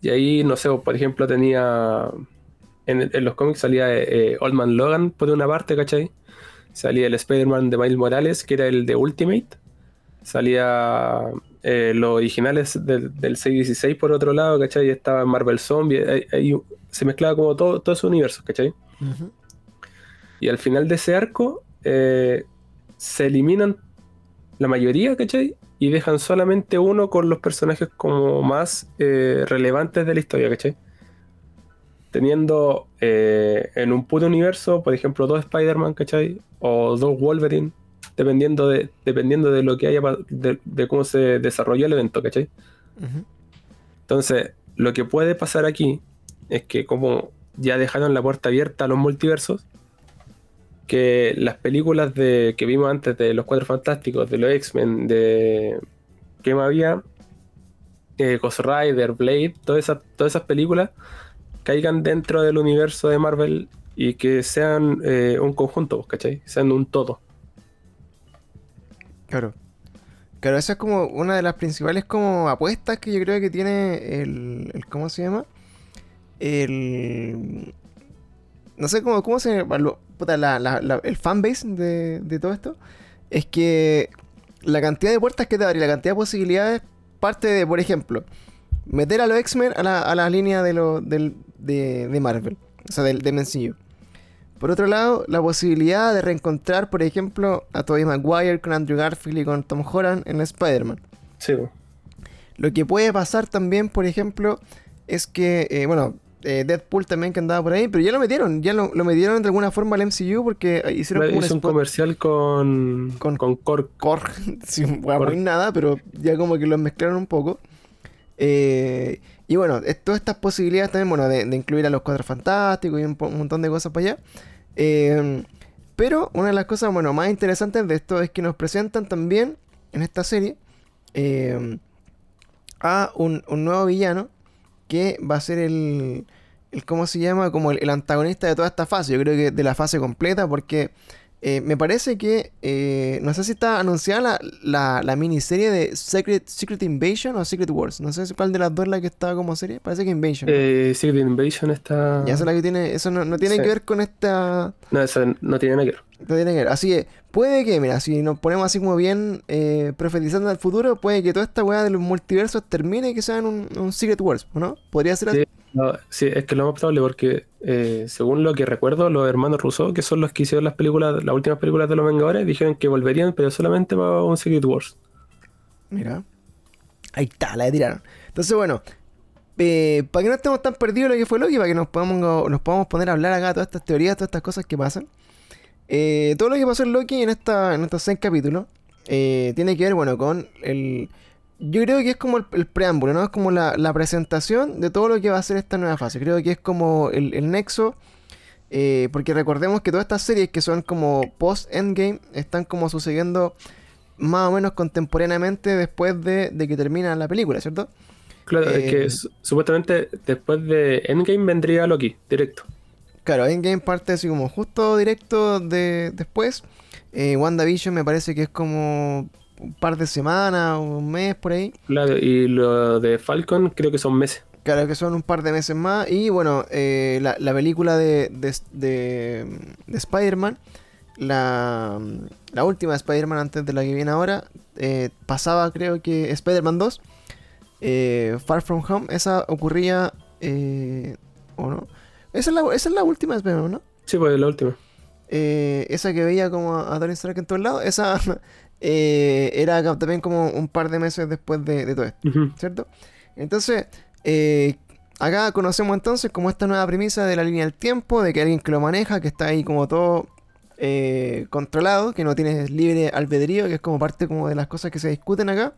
Y ahí, no sé, por ejemplo, tenía. En, en los cómics salía eh, Old Man Logan por una parte, ¿cachai? Salía el Spider-Man de Miles Morales, que era el de Ultimate. Salía eh, los originales del, del 616 por otro lado, ¿cachai? Y estaba Marvel Zombie. ahí se mezclaba como todo, todo ese universo, ¿cachai? Y al final de ese arco eh, se eliminan la mayoría, ¿cachai? Y dejan solamente uno con los personajes como más eh, relevantes de la historia, ¿cachai? Teniendo eh, en un puto universo, por ejemplo, dos Spider-Man, ¿cachai? O dos Wolverine, dependiendo de, dependiendo de lo que haya, de, de cómo se desarrolló el evento, ¿cachai? Entonces, lo que puede pasar aquí es que como ya dejaron la puerta abierta a los multiversos, que las películas de, que vimos antes de los Cuatro Fantásticos, de los X-Men, de... ¿Qué más había? Eh, Ghost Rider, Blade, todas esas, películas caigan dentro del universo de Marvel y que sean eh, un conjunto, ¿cachai? Sean un todo. Claro. Claro, esa es como una de las principales como apuestas que yo creo que tiene el- ¿cómo se llama? El no sé cómo, cómo se lo- puta, la, la- la- el fanbase de, de todo esto es que la cantidad de puertas que te abre y la cantidad de posibilidades parte de, por ejemplo, meter a los X-Men a la, a la línea de, lo, del, de, de Marvel, o sea, del, de MCU. Por otro lado, la posibilidad de reencontrar, por ejemplo, a Tobey Maguire con Andrew Garfield y con Tom Holland en Spider-Man. Sí. Lo que puede pasar también, por ejemplo, es que, eh, bueno, eh, Deadpool también que andaba por ahí, pero ya lo metieron, ya lo, lo metieron de alguna forma al MCU porque hicieron como un hizo un comercial con, Con- con, sin (laughs) muy nada, pero ya como que los mezclaron un poco. Eh, y bueno, todas estas posibilidades también, bueno, de, de incluir a los Cuatro Fantásticos y un, montón de cosas para allá. Eh, pero una de las cosas, bueno, más interesantes de esto es que nos presentan también en esta serie eh, a un, un nuevo villano que va a ser el, el ¿cómo se llama? Como el, el antagonista de toda esta fase. Yo creo que de la fase completa porque eh, me parece que, eh, no sé si está anunciada la, la, la miniserie de Secret, Secret Invasion o Secret Wars. No sé si cuál de las dos es la que está como serie. Parece que Invasion. Eh, Secret Invasion está. Ya esa es la que tiene, eso no, no tiene Sí. que ver con esta... No, eso no tiene nada que ver. No tiene que ver. Así que puede que, mira, si nos ponemos así como bien eh, profetizando al futuro, puede que toda esta weá de los multiversos termine y que sean un, un Secret Wars, ¿no? Podría ser así. Sí. No, sí, es que lo más probable porque, eh, según lo que recuerdo, los hermanos Rousseau, que son los que hicieron las películas, las últimas películas de los Vengadores, dijeron que volverían, pero solamente para un Secret Wars. Mira. Ahí está, la tiraron. Entonces, bueno, eh, para que no estemos tan perdidos en lo que fue Loki, para que nos podamos, nos podamos poner a hablar acá todas estas teorías, todas estas cosas que pasan. Eh, todo lo que pasó en Loki en, esta, en estos seis capítulos eh, tiene que ver, bueno, con el... Yo creo que es como el, el preámbulo, ¿no? Es como la, la presentación de todo lo que va a ser esta nueva fase. Creo que es como el, el nexo. eh, porque recordemos que todas estas series que son como post-endgame están como sucediendo más o menos contemporáneamente después de, de que termina la película, ¿cierto? Claro, Eh, es que su- supuestamente después de Endgame vendría Loki, directo. Claro, Endgame parte así como justo directo de después. Eh, WandaVision me parece que es como un par de semanas o un mes por ahí. Claro, y lo de Falcon creo que son meses. Claro, que son un par de meses más. Y bueno, eh, la, la película de, de, de, de Spider-Man, la, la última de Spider-Man antes de la que viene ahora, eh, pasaba creo que Spider-Man 2, eh, Far From Home, esa ocurría... eh, ¿O no? Esa es, la, esa es la última ¿no? Sí, pues la última. Eh, esa que veía como a Tony Stark en todos lados, esa (laughs) eh, era también como un par de meses después de, de todo esto. ¿cierto? Entonces, eh, acá conocemos entonces como esta nueva premisa de la línea del tiempo, de que alguien que lo maneja, que está ahí como todo controlado, que no tiene libre albedrío, que es como parte como de las cosas que se discuten acá.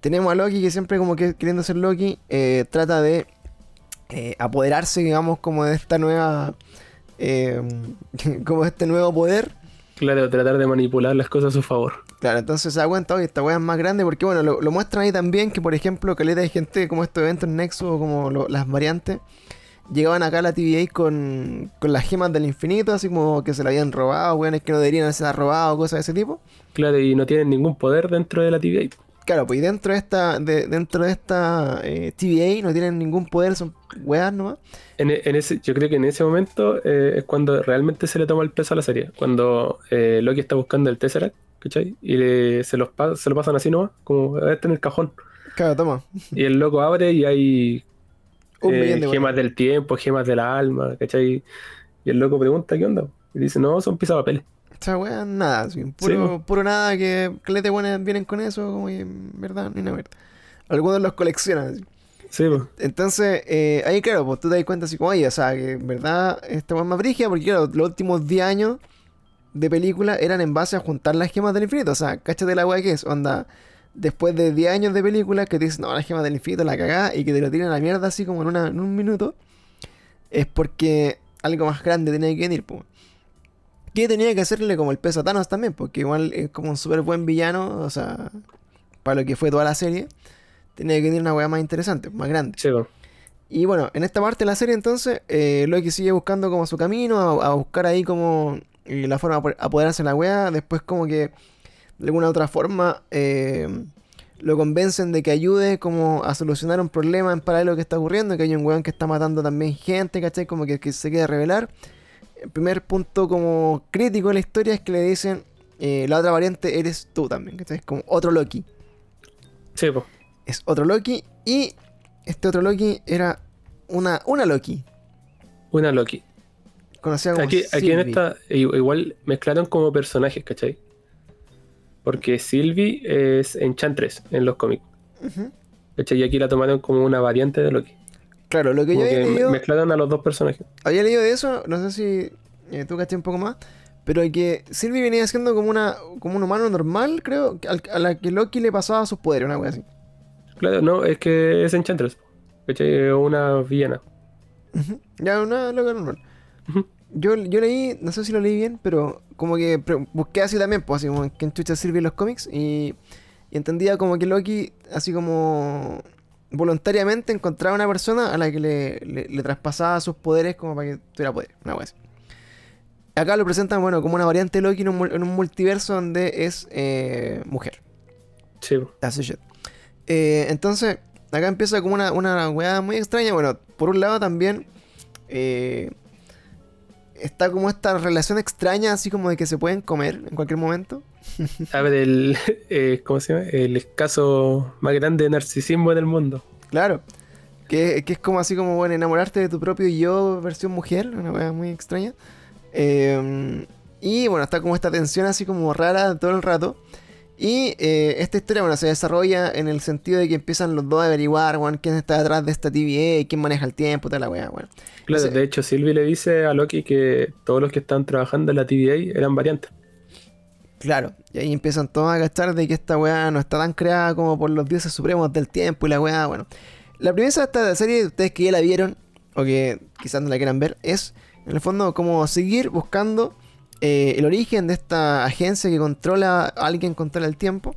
Tenemos a Loki que siempre como que queriendo ser Loki, trata de eh, apoderarse, digamos, como de esta nueva... eh, (laughs) como de este nuevo poder. Claro, tratar de manipular las cosas a su favor. Claro, entonces se da cuenta, oye, esta weá es más grande porque, bueno, lo, lo muestran ahí también que, por ejemplo, caleta de gente como estos eventos Nexus o como lo- las variantes, llegaban acá a la TVA con, con las gemas del infinito, así como que se la habían robado, weones que no deberían haberse robado, cosas de ese tipo. Claro, y no tienen ningún poder dentro de la TVA. Claro, pues y dentro de esta, de- dentro de esta eh, TVA no tienen ningún poder, son weas nomás. En, e- en ese, yo creo que en ese momento eh, es cuando realmente se le toma el peso a la serie. Cuando eh, Loki está buscando el Tesseract, ¿cachai? Y le- se, los se lo pasan así nomás, como este en el cajón. Claro, toma. Y el loco abre y hay eh, de gemas del tiempo, gemas del alma, ¿cachai? Y el loco pregunta, ¿qué onda? Y dice, no, son pisapapeles. Esa wea, nada, así, puro, pues. puro nada que caleta de weones vienen con eso, como que, verdad, ni una verdad. Algunos los coleccionan, así. Sí, pues. Entonces, eh, ahí claro, pues tú te das cuenta así como, oye, o sea, que en verdad esta weá es más brígida porque claro, los últimos 10 años de película eran en base a juntar las gemas del infinito. O sea, cáchate la weá que es, onda, después de 10 años de película que te dicen, no, las gemas del infinito la cagá y que te lo tiran a la mierda así como en, una, en un minuto, es porque algo más grande tenía que venir, pues. Que tenía que hacerle como el peso a Thanos también, porque igual es como un súper buen villano, o sea, para lo que fue toda la serie, tenía que venir una weá más interesante, más grande. Sí, pues. Y bueno, en esta parte de la serie entonces, eh, Loki sigue buscando como su camino, a, a buscar ahí como eh, la forma de apo- apoderarse de la weá, después como que de alguna otra forma eh, lo convencen de que ayude como a solucionar un problema en paralelo que está ocurriendo, que hay un weón que está matando también gente, ¿cachai? Como que, que se quiere revelar. El primer punto como crítico de la historia es que le dicen, eh, la otra variante eres tú también, ¿cachai? Es como otro Loki Sí, pues. es otro Loki y este otro Loki era una, una Loki, Una Loki. conocida como Aquí, aquí en esta, i- igual mezclaron como personajes, ¿cachai? Porque Sylvie es Enchantress en los cómics. Ujú. ¿Cachai? Y aquí la tomaron como una variante de Loki. Claro, lo que yo había leído, mezclaron a los dos personajes. había leído de eso, no sé si eh, tú caché un poco más, pero que Sylvie venía siendo como una como un humano normal, creo, a la que Loki le pasaba sus poderes, una wea así. Claro, no, es que es Enchantress. ¿Cachai? Una villana. Ya, una loca normal. Yo, yo leí, no sé si lo leí bien, pero como que busqué así también, pues así como que chucha Sylvie en los cómics y, y entendía como que Loki, así como voluntariamente encontraba una persona a la que le, le- le traspasaba sus poderes como para que tuviera poder, una así. Acá lo presentan, bueno, como una variante de Loki en un, mul- en un multiverso donde es eh, mujer. Sí. Así shit. Eh, entonces, acá empieza como una, una weá muy extraña. Bueno, por un lado también eh, está como esta relación extraña, así como de que se pueden comer en cualquier momento. (laughs) A ver, el, (laughs) eh, ¿cómo se llama? El escaso más grande de narcisismo del mundo. Claro. Que, que es como así como, bueno, enamorarte de tu propio yo versión mujer, una weá muy extraña. Eh, y bueno, está como esta tensión así como rara todo el rato. Y eh, esta historia, bueno, se desarrolla en el sentido de que empiezan los dos a averiguar, quién está detrás de esta TVA y quién maneja el tiempo, toda la weá, bueno. Claro, de hecho, Sylvie le dice a Loki que todos los que están trabajando en la TVA eran variantes. Claro, y ahí empiezan todos a cachar de que esta weá no está tan creada como por los dioses supremos del tiempo y la weá, bueno. La premisa de esta serie, ustedes que ya la vieron, o que quizás no la quieran ver, es en el fondo como seguir buscando eh, el origen de esta agencia que controla, alguien controla el tiempo.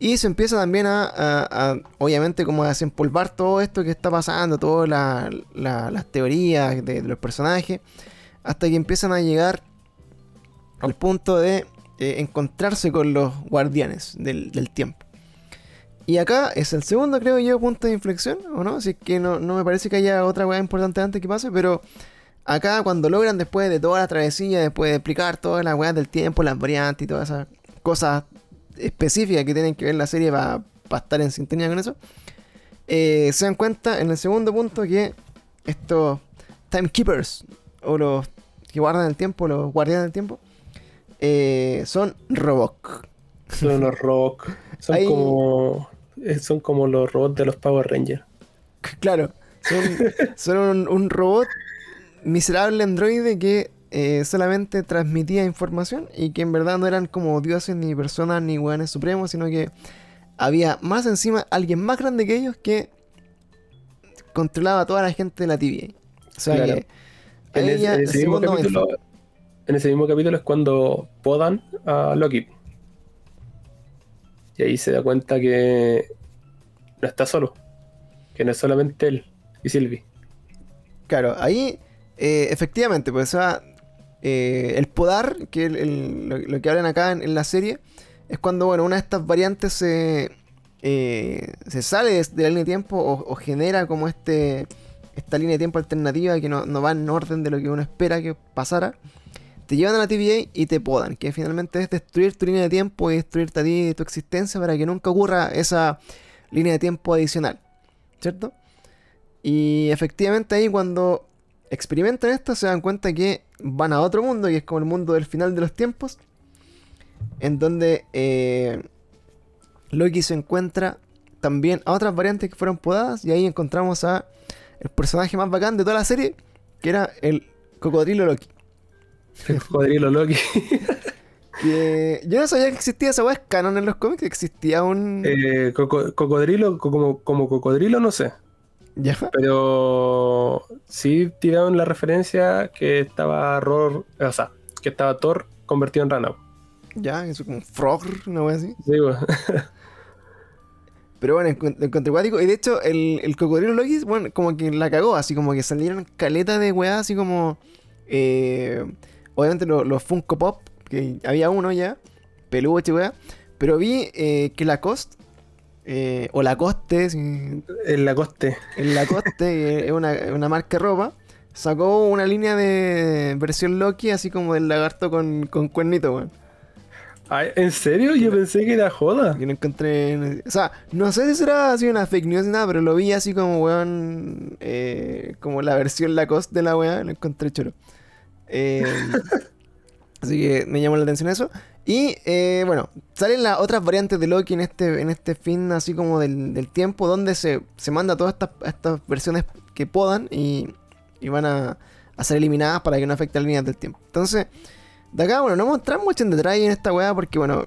Y se empieza también a, obviamente, como a desempolvar todo esto que está pasando, todas la- la- las teorías de, de los personajes, hasta que empiezan a llegar al punto de eh, encontrarse con los guardianes del, tiempo. Y acá es el segundo, creo yo, punto de inflexión, ¿o no? Es que no, no me parece que haya otra weá importante antes que pase, pero acá cuando logran después de toda la travesía, después de explicar todas las weas del tiempo, las variantes y todas esas cosas específicas que tienen que ver la serie para estar en sintonía con eso, eh, se dan cuenta en el segundo punto que estos timekeepers o los que guardan el tiempo, los guardianes del tiempo, eh, son robots. Son los robots. Son Ahí- como. eh, Son como los robots de los Power Rangers. Claro, son, son un, un robot miserable androide que eh, solamente transmitía información y que en verdad no eran como dioses ni personas ni hueones supremos, sino que había más encima alguien más grande que ellos que controlaba a toda la gente de la TVA. O sea Claro. que ese- ese capítulo, en ese mismo capítulo es cuando podan a Loki. Y ahí se da cuenta que no está solo. Que no es solamente él y Sylvie. Claro, ahí eh, efectivamente, pues eh, el podar, que el- lo, que hablan acá en, la serie, es cuando bueno, una de estas variantes se, eh, sale de, la línea de tiempo o, o genera como este esta línea de tiempo alternativa que no, no va en orden de lo que uno espera que pasara. Te llevan a la TVA y te podan, que finalmente es destruir tu línea de tiempo y destruirte a ti y tu existencia para que nunca ocurra esa línea de tiempo adicional. ¿Cierto? Y efectivamente ahí cuando experimentan esto se dan cuenta que van a otro mundo, y es como el mundo del final de los tiempos, en donde eh, Loki se encuentra también a otras variantes que fueron podadas, y ahí encontramos a el personaje más bacán de toda la serie, que era el cocodrilo Loki. El cocodrilo Loki. (laughs) Que yo no sabía que existía esa weá, canon en los cómics, existía un... Eh, coco- cocodrilo, co- como, como cocodrilo, no sé. ¿Ya? Pero sí tiraron la referencia que estaba Ror, o sea, que estaba Thor convertido en rana. ¿Ya? Eso como frog, una weá así. Sí, bueno. Pero bueno, encont- encontré cuático. Y de hecho, el, el cocodrilo Loki, bueno, como que la cagó, así como que salieron caletas de weá, así como. eh, obviamente lo- los Funko Pop, que había uno ya, peluche, weá. Pero vi eh, que Lacoste, eh, o Lacoste, si- en la coste. el Lacoste, es (laughs) una, una marca de ropa, sacó una línea de versión Loki, así como del lagarto con, con cuernito, weón. ¿En serio? Yo pensé que era joda. Que no encontré. en- O sea, no sé si será así una fake news ni nada, pero lo vi así como, weón. eh, como la versión Lacoste de la weá, lo encontré choro. Eh, (laughs) así que me llamó la atención eso. Y eh, bueno, salen las otras variantes de Loki en este, en este fin así como del, del tiempo, donde se, se manda todas estas, estas versiones que podan y, y van a, a ser eliminadas para que no afecten las líneas del tiempo. Entonces, de acá, bueno, no vamos a entrar mucho en detalle en esta weá porque, bueno,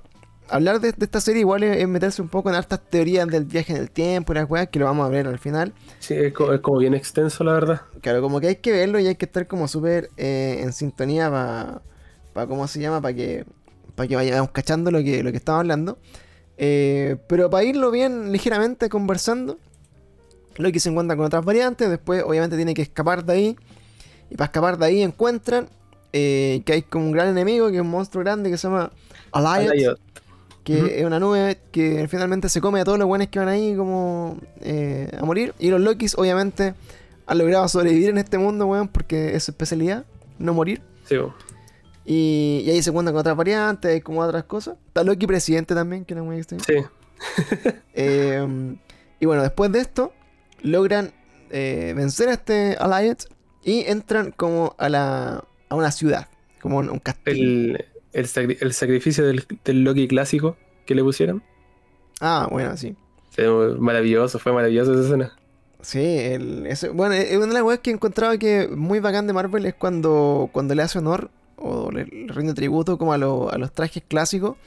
hablar de, de esta serie igual es, es meterse un poco en hartas teorías del viaje en el tiempo y las weas que lo vamos a ver al final. Sí, es co- es como, bien extenso, la verdad. Claro, como que hay que verlo y hay que estar como súper eh, en sintonía para, pa, ¿cómo se llama? Para que, para que vayamos cachando lo que, lo que estamos hablando. Eh, pero para irlo bien ligeramente conversando, Loki se encuentra con otras variantes, después obviamente tiene que escapar de ahí. Y para escapar de ahí encuentran eh, que hay como un gran enemigo, que es un monstruo grande que se llama Alliot. que es una nube que finalmente se come a todos los buenos que van ahí como eh, a morir. Y los Lokis obviamente han logrado sobrevivir en este mundo, weón, porque es su especialidad, no morir. Sí. Y, y ahí se encuentran con otras variantes, hay como otras cosas. Está Loki presidente también, que era muy extraño. sí. (laughs) Eh, y bueno, después de esto, logran eh, vencer a este Alliance y entran como a la a una ciudad, como un, un castillo. El, el, sacri- el sacrificio del, del Loki clásico que le pusieron. Ah, bueno, sí. Sí, maravilloso, fue maravilloso esa escena. Sí, el, ese- bueno, es una de las weas que he encontrado que muy bacán de Marvel es cuando, cuando le hace honor o le, le rinde tributo como a, lo- a los trajes clásicos.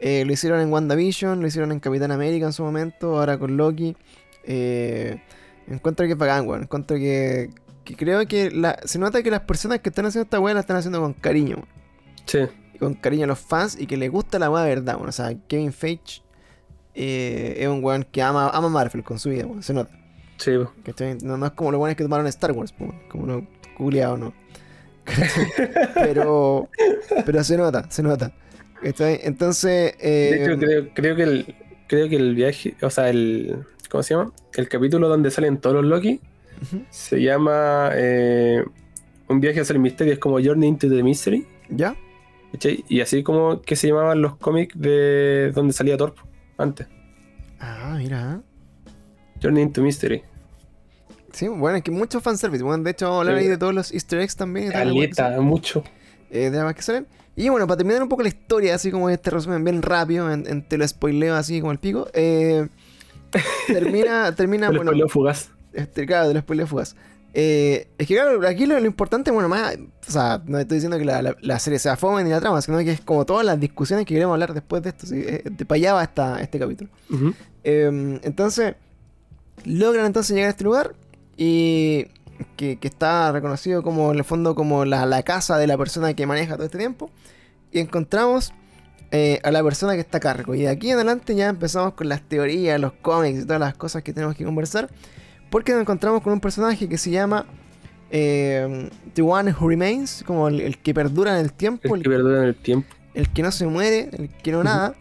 Eh, lo hicieron en WandaVision, lo hicieron en Capitán América en su momento, ahora con Loki. Eh, encuentro que es bacán, weón. Encuentro que, que creo que la- se nota que las personas que están haciendo esta wea la están haciendo con cariño, weón. Sí, Y con cariño a los fans y que les gusta la wea de verdad, weón. O sea, Kevin Feige eh, es un weón que ama, ama Marvel con su vida, weón. Se nota. sí. ¿Cachai? No, no es como los buenos que tomaron Star Wars, po, como no googleado, ¿no? Pero, pero se nota, se nota. Entonces, eh, De hecho, creo, creo que, el, creo que el viaje, o sea, el. ¿Cómo se llama? El capítulo donde salen todos los Loki se llama eh, Un viaje hacia el misterio, es como Journey into the Mystery. ¿Ya? Y así como que se llamaban los cómics de donde salía Thor antes. Ah, mira. Journey into Mystery. Sí, bueno, es que mucho fanservice. Bueno, de hecho, vamos a hablar ahí de todos los easter eggs también. Caleta, mucho. eh, de más que salen. Y bueno, para terminar un poco la historia, así como este resumen bien rápido, en, en- te lo spoileo así como el pico. eh, termina, (laughs) termina, bueno, fugaz. este, claro, te lo spoileo fugaz. Eh, es que claro, aquí lo, lo importante, bueno, más, o sea, no estoy diciendo que la, la- la serie sea fome ni la trama, sino que es como todas las discusiones que queremos hablar después de esto. ¿sí? Eh, de para allá va esta- este capítulo. Eh, entonces, logran entonces llegar a este lugar y que, que está reconocido como en el fondo como la, la casa de la persona que maneja todo este tiempo. Y encontramos eh, a la persona que está a cargo. Y de aquí en adelante ya empezamos con las teorías, los cómics y todas las cosas que tenemos que conversar. Porque nos encontramos con un personaje que se llama eh, The One Who Remains, como el, el que perdura en el tiempo, El el, que perdura en el tiempo. el que no se muere, el que no nada.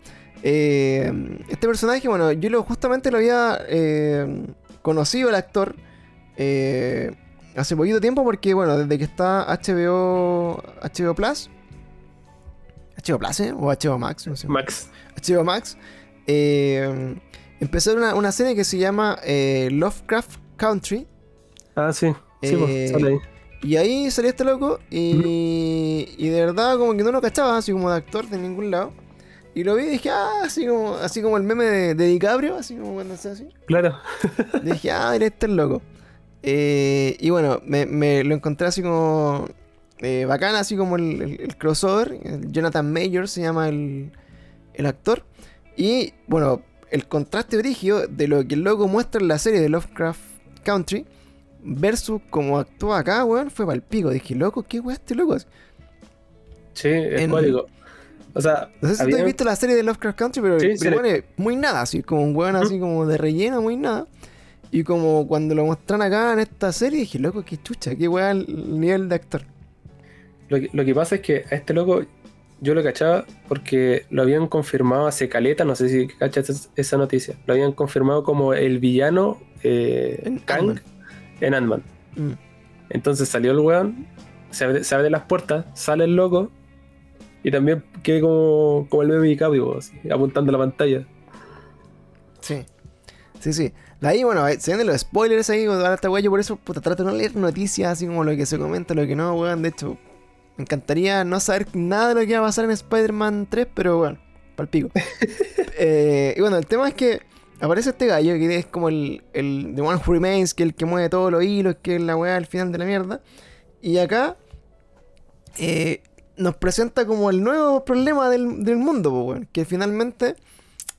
Eh, este personaje, bueno, yo lo, justamente lo había eh, conocido el actor eh, hace poquito tiempo porque, bueno, desde que está HBO, HBO Plus, HBO Plus, ¿eh? O HBO Max, no sé. Max. HBO Max, eh, empezó una, una serie que se llama eh, Lovecraft Country. Ah, sí. Sí, pues, Eh, sale ahí. Y ahí salió este loco y, y de verdad como que no lo cachaba así como de actor de ningún lado. Y lo vi y dije, ah, así como, así como el meme de, de DiCaprio, así como cuando está así. Claro. dije, ah, mira, este es loco. Eh, y bueno, me, me lo encontré así como eh, bacán, así como el, el- el crossover. el Jonathan Mayor se llama el, el actor. Y bueno, el contraste brígido de lo que el loco muestra en la serie de Lovecraft Country versus como actúa acá, weón, fue pa'l pico. Dije, loco, ¿qué weón este loco? Sí, es En- cuático. O sea, No sé si tú has visto la serie de Lovecraft Country, pero, Sí, pero bueno, muy nada, así como un weón así como de relleno, muy nada. Y como cuando lo muestran acá en esta serie, dije, loco, qué chucha, qué weón el nivel de actor. Lo que, lo que pasa es que a este loco yo lo cachaba porque lo habían confirmado hace caleta, no sé si cachas es- esa noticia. Lo habían confirmado como el villano eh, En Kang en Ant-Man. Mm. Entonces salió el weón, se abre, se abre las puertas, sale el loco y también quedé como, como el meme de apuntando a la pantalla. Sí. Sí, sí. De ahí, bueno, eh, se vienen los spoilers ahí, toda esta weá. Yo por eso, puta, trato de no leer noticias así como lo que se comenta, lo que no, weón. De hecho, me encantaría no saber nada de lo que va a pasar en Spider-Man 3, pero bueno, pal pico. (laughs) Eh, y bueno, el tema es que aparece este gallo que es como el, el The One Who Remains, que es el que mueve todos los hilos, que es la weá al final de la mierda. Y acá eh, nos presenta como el nuevo problema del, del mundo, po, weón. Que finalmente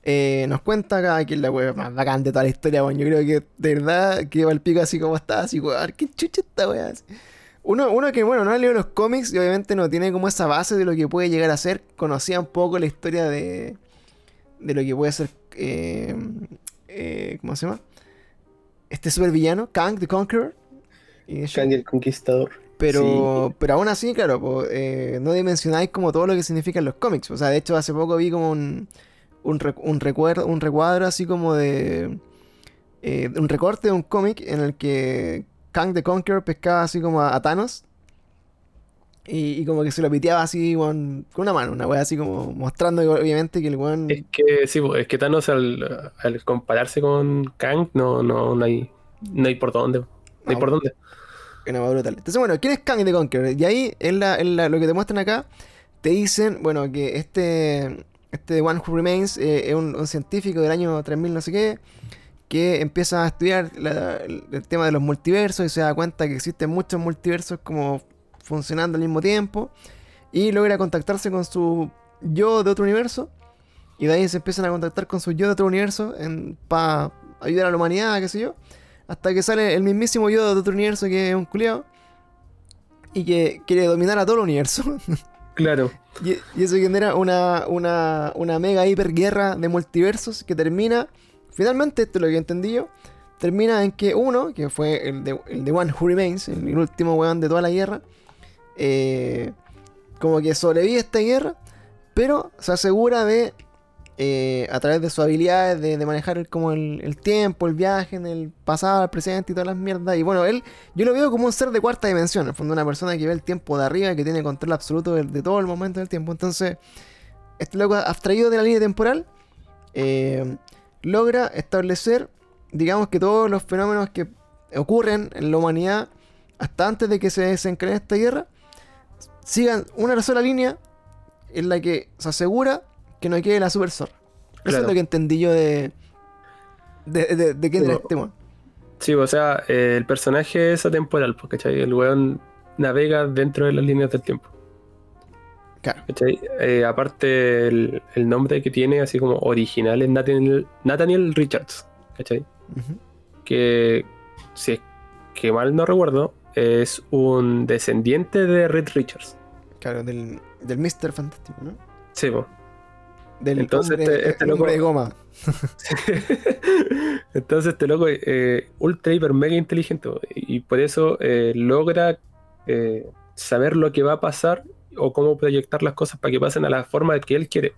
eh, nos cuenta acá que es la weá más bacán de toda la historia, weón. Yo creo que de verdad que va el pico así como está, así, weón. Qué chucha esta weá. así. Uno, uno que, bueno, no ha leído los cómics y obviamente no tiene como esa base de lo que puede llegar a ser. Conocía un poco la historia de, de lo que puede ser. eh, eh, ¿Cómo se llama? Este supervillano, Kang the Conqueror. Y. Kang el Conquistador. Pero, pero aún así, claro, eh, no dimensionáis como todo lo que significan los cómics. O sea, de hecho, hace poco vi como un, un, re- un recuerdo, un recuadro así como de. eh, un recorte de un cómic en el que Kang the Conqueror pescaba así como a, a Thanos. Y, y como que se lo piteaba así con una mano, una wea así como mostrando que obviamente que el weón. Es que sí, pues, es que Thanos al, al compararse con Kang no, no, no hay no hay por dónde. No hay Ah, por dónde. Una brutal. Entonces, bueno, ¿quién es Kang the Conqueror? Y ahí, en, la, en la- lo que te muestran acá, te dicen, bueno, que este, este One Who Remains eh, es un, científico del año 3000 no sé qué, que empieza a estudiar el tema de los multiversos y se da cuenta que existen muchos multiversos como funcionando al mismo tiempo, y logra contactarse con su yo de otro universo, y de ahí se empiezan a contactar con su yo de otro universo para ayudar a la humanidad, qué sé yo. Hasta que sale el mismísimo yo de otro universo que es un culiao. Y que quiere dominar a todo el universo. (laughs) Claro. Y, eso genera una, una, una mega hiper guerra de multiversos que termina. Finalmente, esto es lo que entendí yo. Termina en que uno, que fue el de, el de One Who Remains, el, el último weón de toda la guerra. eh, como que sobrevive a esta guerra. Pero se asegura de eh, a través de sus habilidades de, manejar el, como el, tiempo, el viaje el pasado, el presente y todas las mierdas. Y bueno, él, yo lo veo como un ser de cuarta dimensión, en el fondo una persona que ve el tiempo de arriba, que tiene control absoluto de, de todo el momento del tiempo. Entonces, este loco abstraído de la línea temporal, eh, logra establecer, digamos que todos los fenómenos que ocurren en la humanidad hasta antes de que se desencadene esta guerra, sigan una sola línea en la que se asegura que no quede la super zorra. Eso Claro. es lo que entendí yo de. de, de, de quién Sí, era este weón. Sí, o sea, eh, el personaje es atemporal, pues, ¿cachai? El weón navega dentro de las líneas del tiempo. Claro. ¿cachai? Eh, aparte, el, el nombre que tiene, así como original, es Nathaniel, Nathaniel Richards, ¿cachai? Que, si es que mal no recuerdo, es un descendiente de Reed Richards. Claro, del, del Mr. Fantástico, ¿no? Sí, po. Del Entonces, hombre, este- este hombre loco- de goma. (laughs) Entonces este loco eh, ultra hiper mega inteligente y por eso eh, logra eh, saber lo que va a pasar o cómo proyectar las cosas para que pasen a la forma que él quiere.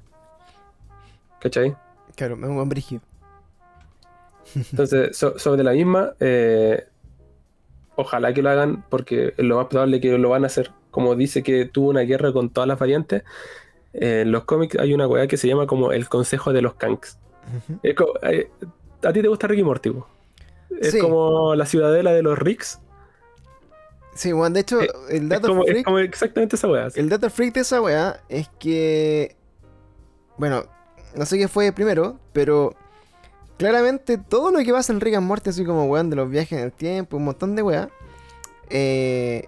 ¿Cachai? Claro, es un brígido. Entonces, so- sobre la misma, ojalá que lo hagan porque es lo más probable que lo van a hacer. Como dice que tuvo una guerra con todas las variantes, eh, en los cómics hay una weá que se llama como el Consejo de los Kanks. Es eh, ¿A ti te gusta Ricky Morty? Es Sí. como la ciudadela de los Ricks. Sí, bueno, de hecho, Eh, el Es es freak. como exactamente esa weá. El dato freak de esa weá es que. Bueno, no sé qué fue primero, pero. Claramente todo lo que pasa en Rick and Morty, así como weón de los viajes en el tiempo, un montón de weá, eh,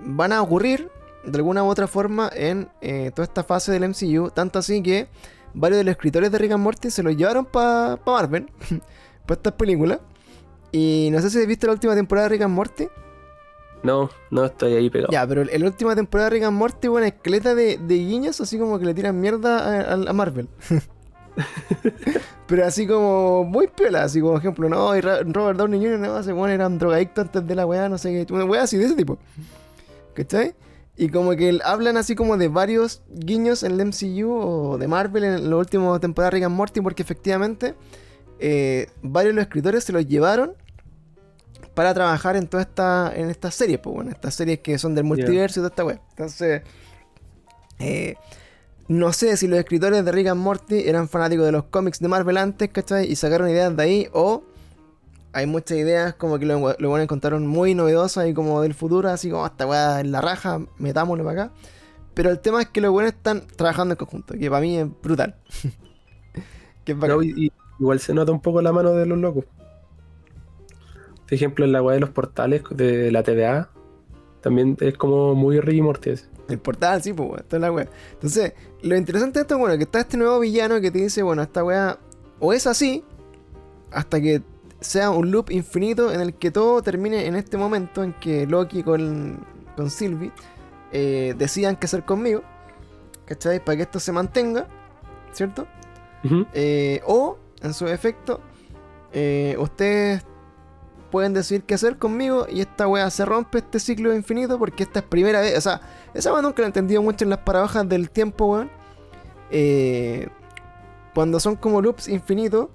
van a ocurrir de alguna u otra forma en eh, toda esta fase del MCU. Tanto así que varios de los escritores de Rick and Morty se los llevaron para Marvel, (laughs) para estas películas. Y no sé si has visto la última temporada de Rick and Morty. No, no estoy ahí pegado. Ya, pero la última temporada de Rick and Morty, bueno, escaleta de, de guiños, así como que le tiran mierda a, Marvel. (laughs) (laughs) pero así como muy piola, así como ejemplo, no, y Robert Downey Jr. no, ese weón era un drogadicto antes de la weá, no sé qué, una weá así de ese tipo. ¿Cachai? Y como que hablan así como de varios guiños en el MCU o de Marvel en la última temporada de Rick and Morty, porque efectivamente eh, varios de los escritores se los llevaron para trabajar en toda esta en estas series, pues bueno, estas series que son del multiverso y toda esta web. Entonces, eh, no sé si los escritores de Rick and Morty eran fanáticos de los cómics de Marvel antes, ¿cachai? Y sacaron ideas de ahí, o hay muchas ideas como que lo, lo bueno, encontraron muy novedosas y como del futuro, así como esta weá en la raja, metámoslo para acá. Pero el tema es que los buenos están trabajando en conjunto, que para mí es brutal. (laughs) que es. No, y- y igual se nota un poco la mano de los locos. Por ejemplo, en la weá de los portales de la TVA, también es como muy Ricky Morty. ese. El portal, sí, pues, toda la wea. Entonces, lo interesante de esto, bueno, que está este nuevo villano que te dice, bueno, esta wea o es así, hasta que sea un loop infinito en el que todo termine en este momento en que Loki con, con Sylvie eh, decidan qué hacer conmigo, ¿cachai? Para que esto se mantenga, ¿cierto? Eh, o, en su efecto, eh, ustedes pueden decidir qué hacer conmigo y esta wea se rompe este ciclo infinito porque esta es primera vez. O sea, esa wea nunca la he entendido mucho en las paradojas del tiempo, weón. Eh, cuando son como loops infinitos,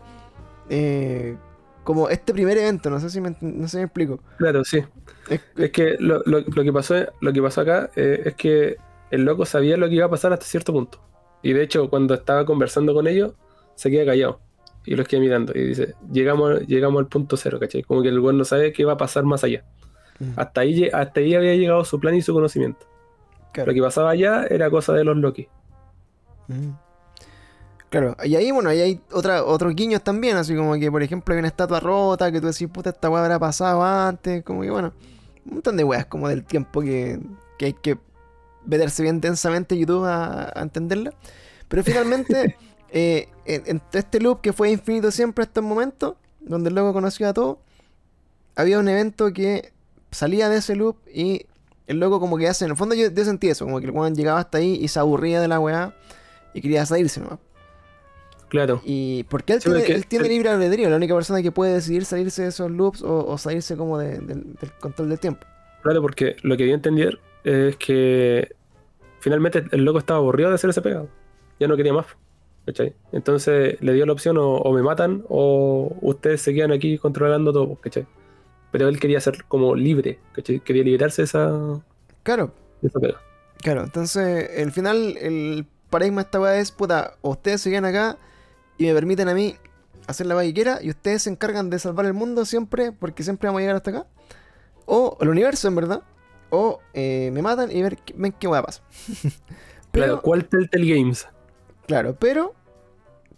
eh, como este primer evento, no sé si me, no sé si me explico. Claro, sí. Es- Es que lo, lo- lo que pasó, lo que pasó acá eh, es que el loco sabía lo que iba a pasar hasta cierto punto. Y de hecho, cuando estaba conversando con ellos, se queda callado. Y los queda mirando. Y dice, llegamos, llegamos al punto cero, ¿cachai? Como que el weón no sabe qué va a pasar más allá. Hasta ahí, hasta ahí había llegado su plan y su conocimiento. Claro. Lo que pasaba allá era cosa de los Loki. Mm. Claro, y ahí, bueno, ahí hay otra, otros guiños también, así como que, por ejemplo, hay una estatua rota que tú decís, puta, esta weá habrá pasado antes, como que, bueno, un montón de weas como del tiempo que, que hay que meterse bien densamente en YouTube a, a entenderla. Pero finalmente, (laughs) eh, en, en este loop que fue infinito siempre hasta el momento, donde el loco conoció a todo, había un evento que salía de ese loop y el loco como que hace, en el fondo yo, yo sentí eso, como que el weón llegaba hasta ahí y se aburría de la weá y quería salirse nomás. Claro. Y porque él Sí, tiene, porque él tiene el- libre albedrío, la única persona que puede decidir salirse de esos loops o, o salirse como de- del, del control del tiempo. Claro, porque lo que dio a entender es que finalmente el loco estaba aburrido de hacer ese pegado. Ya no quería más. ¿cachai? Entonces le dio la opción o, o me matan o ustedes se quedan aquí controlando todo, ¿cachai? Pero él quería ser como libre, ¿cachai? Quería liberarse de esa, Claro, de esa pega. claro. Entonces, el final, el paradigma de esta weá es, puta, ustedes se quedan acá y me permiten a mí hacer la quiera y ustedes se encargan de salvar el mundo siempre, porque siempre vamos a llegar hasta acá. O el universo, en verdad. O eh, me matan y ver, ven qué weá pasa. (laughs) Pero- Claro, ¿cuál Telltale Games? Claro, pero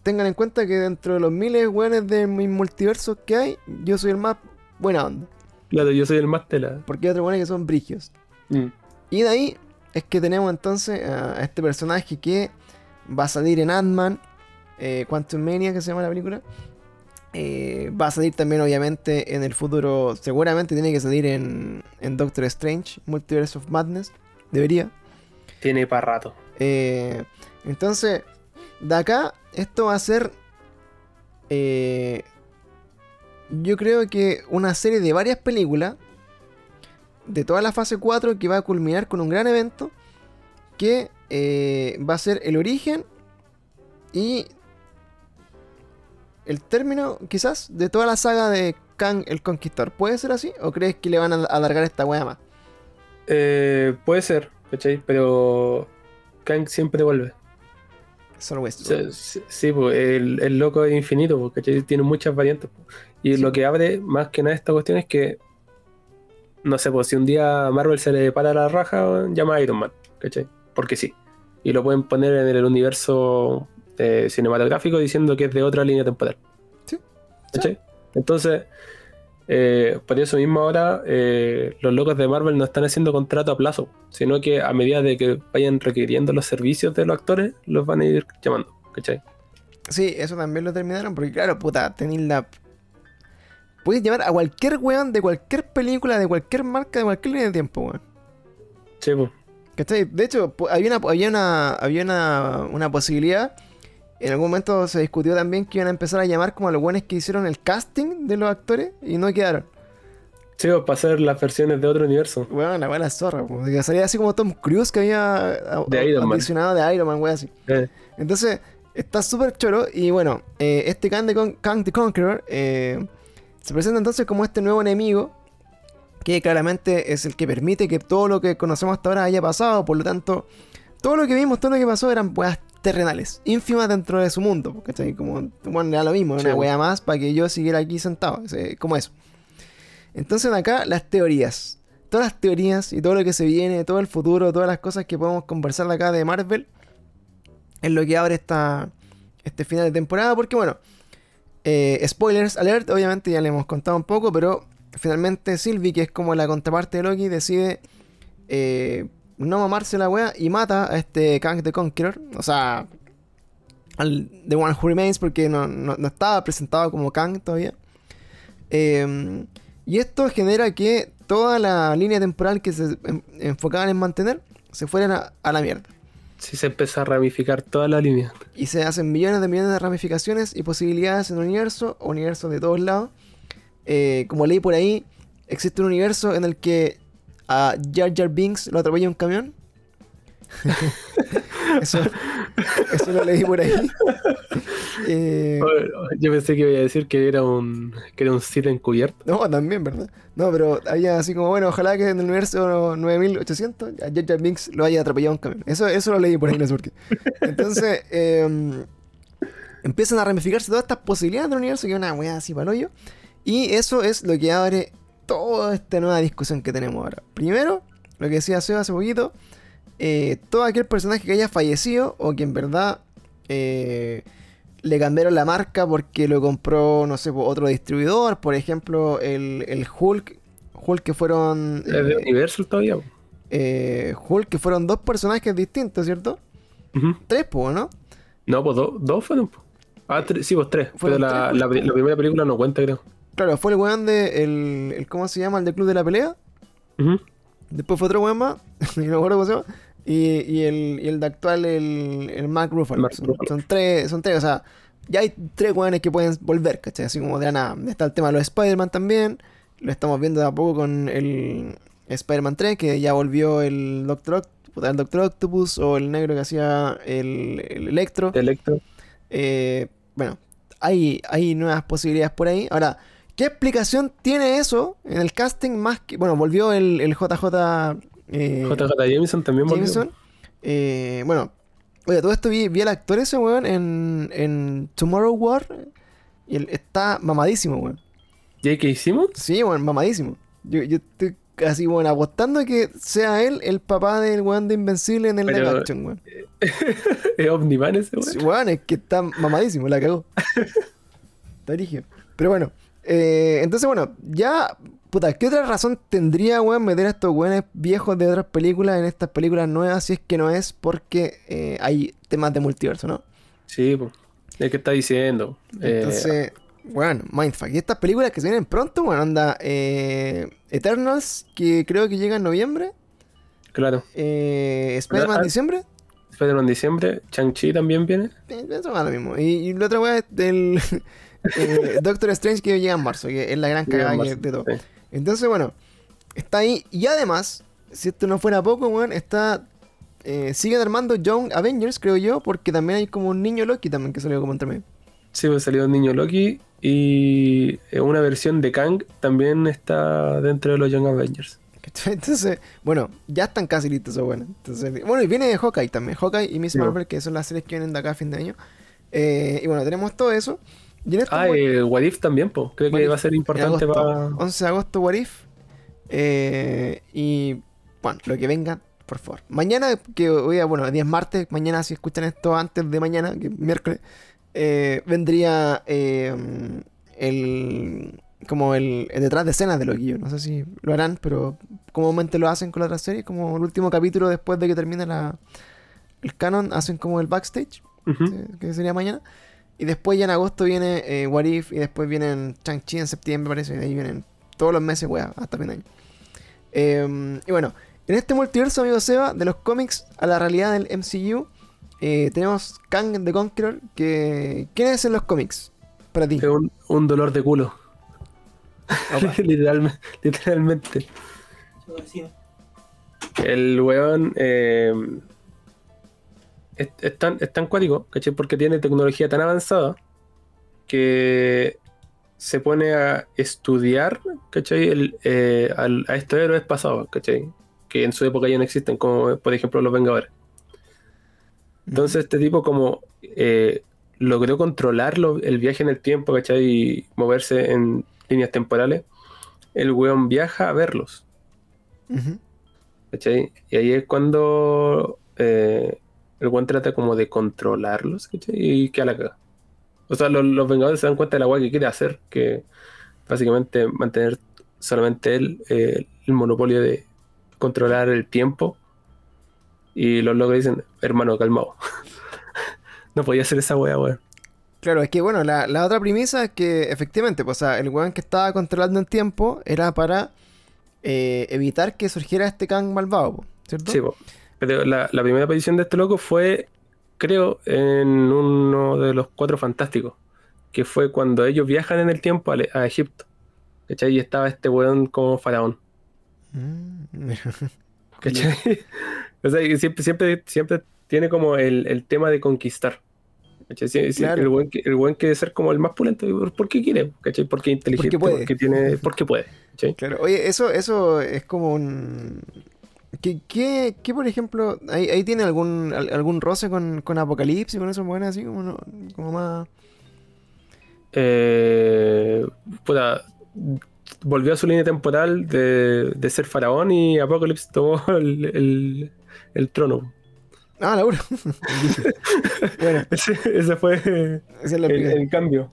tengan en cuenta que dentro de los miles de weones de mis multiversos que hay, yo soy el más buena onda. Claro, yo soy el más tela. Porque hay otros weones que son brigios. Mm. Y de ahí es que tenemos entonces a este personaje que va a salir en Ant-Man, eh, Quantum Mania, que se llama la película. Eh, va a salir también, obviamente, en el futuro. Seguramente tiene que salir en, en Doctor Strange, Multiverse of Madness. Debería. Tiene para rato. Eh, entonces, de acá, esto va a ser. eh, yo creo que una serie de varias películas. De toda la fase 4 que va a culminar con un gran evento. Que eh, va a ser el origen. Y. El término, quizás, de toda la saga de Kang el Conquistador. ¿Puede ser así? ¿O crees que le van a alargar esta wea más? Eh, puede ser, ¿cachai? Pero Kang siempre vuelve. Solo sea, sí, sí, pues, el, el loco es infinito, ¿cachai? Tiene muchas variantes. pues. Y Sí. lo que abre más que nada esta cuestión es que, no sé, pues si un día a Marvel se le para la raja, llama a Iron Man, ¿cachai? Porque sí. Y lo pueden poner en el universo eh, cinematográfico diciendo que es de otra línea temporal. Sí. ¿Cachai? Entonces, eh, por eso mismo ahora eh, los locos de Marvel no están haciendo contrato a plazo, sino que a medida de que vayan requiriendo los servicios de los actores, los van a ir llamando, ¿cachai? Sí, eso también lo terminaron, porque claro, puta, tenéis la... Puedes llamar a cualquier weón de cualquier película, de cualquier marca, de cualquier línea de tiempo, weón. Sí, pues. ¿Cachai? De hecho, había una, había una, había una, una posibilidad. En algún momento se discutió también que iban a empezar a llamar como a los weones que hicieron el casting de los actores y no quedaron. Sí, pues, para hacer las versiones de otro universo. Weón, la buena zorra, pues, que salía así como Tom Cruise que había De Iron Man. audicionado de Iron Man, weón, así. Eh, Entonces, está súper choro. Y bueno, eh, este Kang the, Con- Kang the Conqueror eh, se presenta entonces como este nuevo enemigo. Que claramente es el que permite que todo lo que conocemos hasta ahora haya pasado. Por lo tanto, todo lo que vimos, todo lo que pasó eran weas terrenales, ínfimas dentro de su mundo. ¿cachai? Como, bueno, era lo mismo, Sí, una wea más para que yo siguiera aquí sentado. como eso. Entonces, acá las teorías. Todas las teorías y todo lo que se viene, todo el futuro, todas las cosas que podemos conversar de acá de Marvel es lo que abre esta, este final de temporada. Porque, bueno, eh, spoilers alert, obviamente ya le hemos contado un poco, pero finalmente Sylvie, que es como la contraparte de Loki, decide eh, no mamarse la wea y mata a este Kang the Conqueror. O sea, al The One Who Remains, porque no, no- no estaba presentado como Kang todavía. Eh, y esto genera que toda la línea temporal que se en- enfocaban en mantener se fueran a- a la mierda. sí se empieza a ramificar toda la línea. Y se hacen millones de millones de ramificaciones y posibilidades en el universo, universos de todos lados. Eh, como leí por ahí, existe un universo en el que a Jar Jar Binks lo atropella un camión. (laughs) eso, eso lo leí por ahí. (laughs) Eh, Yo pensé que iba a decir que era un que era un Sith encubierto. no, también, ¿verdad? No, pero había así como, bueno, ojalá que en el universo 9800 a Jar Jar Binks lo haya atropellado un camión. Eso, eso lo leí por ahí, no sé por qué. Entonces, (laughs) eh, empiezan a ramificarse todas estas posibilidades del universo, que es una weá así para hoyo. Y eso es lo que abre toda esta nueva discusión que tenemos ahora. Primero, lo que decía Seba hace poquito, eh, todo aquel personaje que haya fallecido o que en verdad eh, le cambiaron la marca porque lo compró, no sé, po, otro distribuidor, por ejemplo, el, el Hulk, Hulk que fueron... Es de eh, Universal todavía. Hulk que fueron dos personajes distintos, ¿cierto? Tres, po, ¿no? No, pues do- dos fueron. po. Ah, sí, pues tres. Pero Fueron la, pues. la primera película no cuenta, creo. Claro, fue el weón de... El, el- ¿Cómo se llama? El de Club de la Pelea. Después fue otro weón más, y (laughs) no me acuerdo cómo se llama. Y, y el, y el de actual, el, el Mark Ruffalo. Mark son, Ruffalo. son tres, son tres, o sea, ya hay tres weones que pueden volver, ¿cachai? Así como de nada. Está el tema de los Spider-Man también. Lo estamos viendo de a poco con el Spider-Man 3, que ya volvió el Doctor, Oct- el Doctor Octopus o el negro que hacía el, el Electro. Electro. Eh, bueno, hay, hay nuevas posibilidades por ahí. Ahora, ¿qué explicación tiene eso en el casting más que... Bueno, volvió el, el JJ... eh, JJ Jameson también volvió. Jameson. Eh, bueno, oye, todo esto vi, vi al actor ese, weón, en, en Tomorrow War. Y él está mamadísimo, weón. J.K. Simmons. Sí, weón, mamadísimo. Yo, yo estoy casi, weón, apostando que sea él el papá del weón de Invencible en el Pero- live action, weón. (laughs) Es Omniman ese, weón. Sí, weón, es que está mamadísimo, la cagó. (laughs) Está rígido. Pero bueno, eh, entonces, bueno, ya. Puta, ¿qué otra razón tendría, weón, meter a estos weones viejos de otras películas en estas películas nuevas si es que no es porque eh, hay temas de multiverso, ¿no? Sí, pues. Es que está diciendo. Eh, Entonces, bueno, Mindfuck. Y estas películas que se vienen pronto, bueno, anda eh, Eternals, que creo que llega en noviembre. claro. Eh, Spider-Man Ah, en diciembre. Spider-Man en diciembre. Chang-Chi también viene. Eh, Eso va lo mismo. Y, y la otra weá es del (laughs) eh, Doctor Strange que llega en marzo, que es la gran cagada marzo, de todo. sí. Entonces, bueno, está ahí. Y además, si esto no fuera poco, weón, está. Eh, siguen armando Young Avengers, creo yo, porque también hay como un niño Loki también que salió como entre medio. Sí, pues salió un niño Loki y eh, una versión de Kang también está dentro de los Young Avengers. Entonces, bueno, ya están casi listos esos buenos. Entonces, bueno, y viene Hawkeye también. Hawkeye y Miss Marvel, que son las series que vienen de acá a fin de año. Eh, y bueno, tenemos todo eso. Ah, eh, What If también, pues. Creo que va a ser importante para. 11 de agosto, What If. Eh, y bueno, lo que venga, por favor. Mañana, que hoy, bueno, día es martes, mañana si escuchan esto antes de mañana, que es miércoles, eh, vendría eh, el como el, el detrás de escenas de Loki. Yo No sé si lo harán, pero comúnmente lo hacen con la otra serie, como el último capítulo después de que termine la, el canon, hacen como el backstage eh, que sería mañana. Y después ya en agosto viene eh, What If y después vienen Chang-Chi en septiembre, parece. Y de ahí vienen todos los meses, weá, hasta fin de año. Eh, y bueno, en este multiverso, amigo Seba, de los cómics a la realidad del MCU, eh, tenemos Kang the Conqueror. Que, ¿Quién es en los cómics? Para ti. Un, un dolor de culo. (laughs) Literalmente, literalmente. El weón eh, es, es tan, es tan cuático, ¿cachai? Porque tiene tecnología tan avanzada que se pone a estudiar, ¿cachai? El, eh, al- a estos héroes pasados, ¿cachai? Que en su época ya no existen, como por ejemplo los Vengadores. Entonces este tipo como eh, logró controlar lo- el viaje en el tiempo, ¿cachai? Y moverse en líneas temporales. El weón viaja a verlos, Ujú. ¿cachai? Y ahí es cuando eh, el weón trata como de controlarlos, ¿cachai? Y que a la caga. O sea, los, los Vengadores se dan cuenta de la weá que quiere hacer, que básicamente mantener solamente él eh, el monopolio de controlar el tiempo. Y los locos dicen, hermano, calmado. (laughs) no podía hacer esa weá, weón. Claro, es que bueno, la, la otra premisa es que efectivamente, pues, o sea, el weón que estaba controlando el tiempo era para eh, evitar que surgiera este Kang malvado, ¿cierto? Sí, po. Pero la, la primera aparición de este loco fue, creo, en uno de los cuatro fantásticos, que fue cuando ellos viajan en el tiempo a, Egipto. ¿Cachai? Y estaba este weón como faraón. Mm, (laughs) ¿Cachai? o sea, siempre, siempre, siempre tiene como el, el tema de conquistar. ¿Cachai? Claro. El buen que, el buen quiere ser como el más pulento. ¿Por- ¿Por qué quiere? ¿Cachai? Porque es inteligente, puede. porque tiene, porque puede. ¿cachai? Claro, oye, eso, eso es como un... ¿Qué, qué, qué, por ejemplo, ahí, ahí tiene algún, al- algún roce con, con Apocalipsis, con esos buenos así, como, no- como más... Eh, puta, volvió a su línea temporal de, de ser faraón y Apocalypse tomó (laughs) el, el- el trono. Ah, Laura. (laughs) (laughs) bueno, Ese, ese fue esa es la el cambio.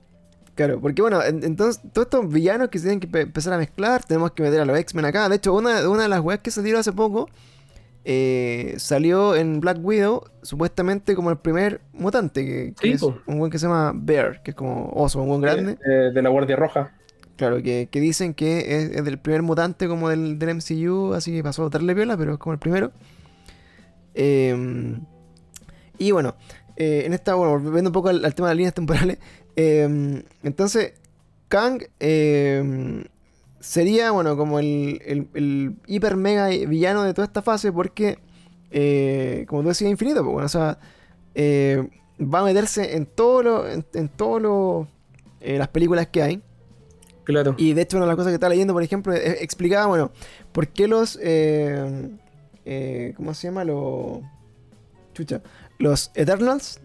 Claro, porque bueno, en- entonces todos estos villanos que se tienen que pe- empezar a mezclar, tenemos que meter a los X-Men acá. De hecho, una, una de las weas que salieron hace poco eh, salió en Black Widow, supuestamente como el primer mutante, que, que es un buen que se llama Bear, que es como oso, un buen grande. De, de la Guardia Roja. Claro, que, que dicen que es, es del primer mutante como del, del MCU, así que pasó a darle viola, pero es como el primero. Eh, y bueno, eh, en esta, bueno, volviendo un poco al, al tema de las líneas temporales, eh, entonces Kang eh, sería, bueno, como el, el, el hiper mega villano de toda esta fase porque, eh, como tú decías, infinito, pues, bueno, o sea, eh, va a meterse en todo lo, en, en todo lo, eh, las películas que hay. Claro. Y de hecho, una de las cosas que estaba leyendo, por ejemplo, explicaba, bueno, por qué los. eh, eh, ¿Cómo se llama? Los. Chucha. Los Eternals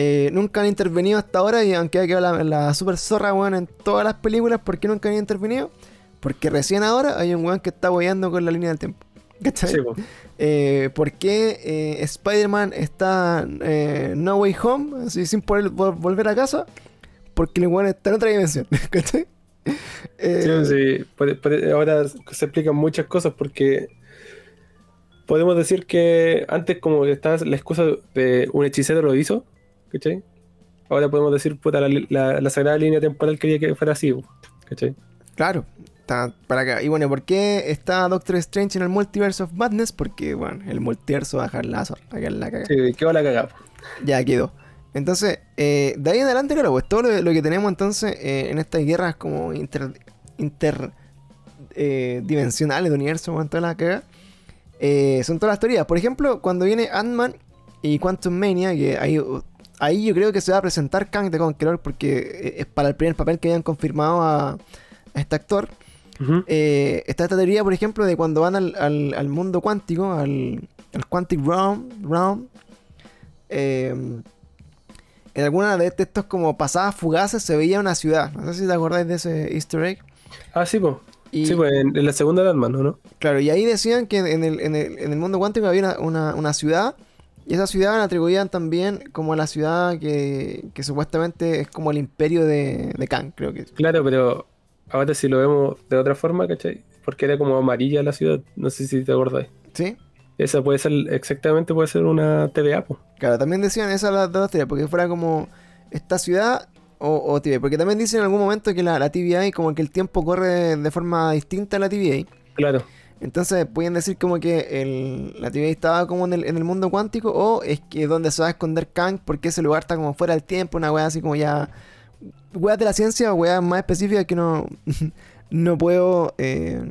eh, nunca han intervenido hasta ahora. Y aunque ha quedado la, la super zorra, weón, en todas las películas, ¿por qué nunca han intervenido? Porque recién ahora hay un weón que está boyando con la línea del tiempo. (laughs) ¿Cachai? Sí. Eh, ¿Por qué eh, Spider-Man está eh, No Way Home, así sin poder vol- volver a casa? Porque el weón está en otra dimensión. (laughs) ¿Cachai? Sí, sí, puede- puede- ahora se explican muchas cosas porque podemos decir que antes como estaba la excusa de un hechicero lo hizo, ¿cachai? Ahora podemos decir, puta, la, la- la sagrada línea temporal quería que fuera así, ¿cachai? Claro, está para acá. Y bueno, ¿por qué está Doctor Strange en el Multiverse of Madness? Porque, bueno, el multiverso va a dejar la a la caga. Sí, va la cagada. Ya quedó. Entonces, eh, de ahí en adelante, claro, pues todo lo, lo que tenemos entonces eh, en estas guerras como inter, inter eh, dimensionales de universo, con toda la caga, eh, son todas las teorías. Por ejemplo, cuando viene Ant-Man y Quantum Mania, que ahí, ahí yo creo que se va a presentar Kang the Conqueror porque eh, es para el primer papel que hayan confirmado a, a este actor. Eh, está esta teoría, por ejemplo, de cuando van al, al- al mundo cuántico, al, al Quantic Realm, realm eh, en alguna de estos como pasadas fugaces se veía una ciudad. No sé si te acordáis de ese easter egg. Ah, sí, pues. Sí, pues en, en la segunda de Ant-Man, ¿no? ¿no? Claro, y ahí decían que en el, en el- en el mundo cuántico había una, una- una ciudad. Y esa ciudad la atribuían también como la ciudad que, que supuestamente es como el imperio de, de Kang, creo que. Claro, pero ahora si lo vemos de otra forma, ¿cachai? Porque era como amarilla la ciudad, no sé si te acordáis. ¿Sí? Esa puede ser, exactamente puede ser una TVA, pues. Claro, también decían esas las dos teorías, porque fuera como esta ciudad o, o TVA. Porque también dicen en algún momento que la, la TVA, como que el tiempo corre de forma distinta a la TVA. Claro. Entonces pueden decir como que la TVA estaba como en el, en el mundo cuántico, o es que donde se va a esconder Kang, porque ese lugar está como fuera del tiempo, una weá así como ya. Weas de la ciencia o weas más específicas que no, (laughs) no puedo eh,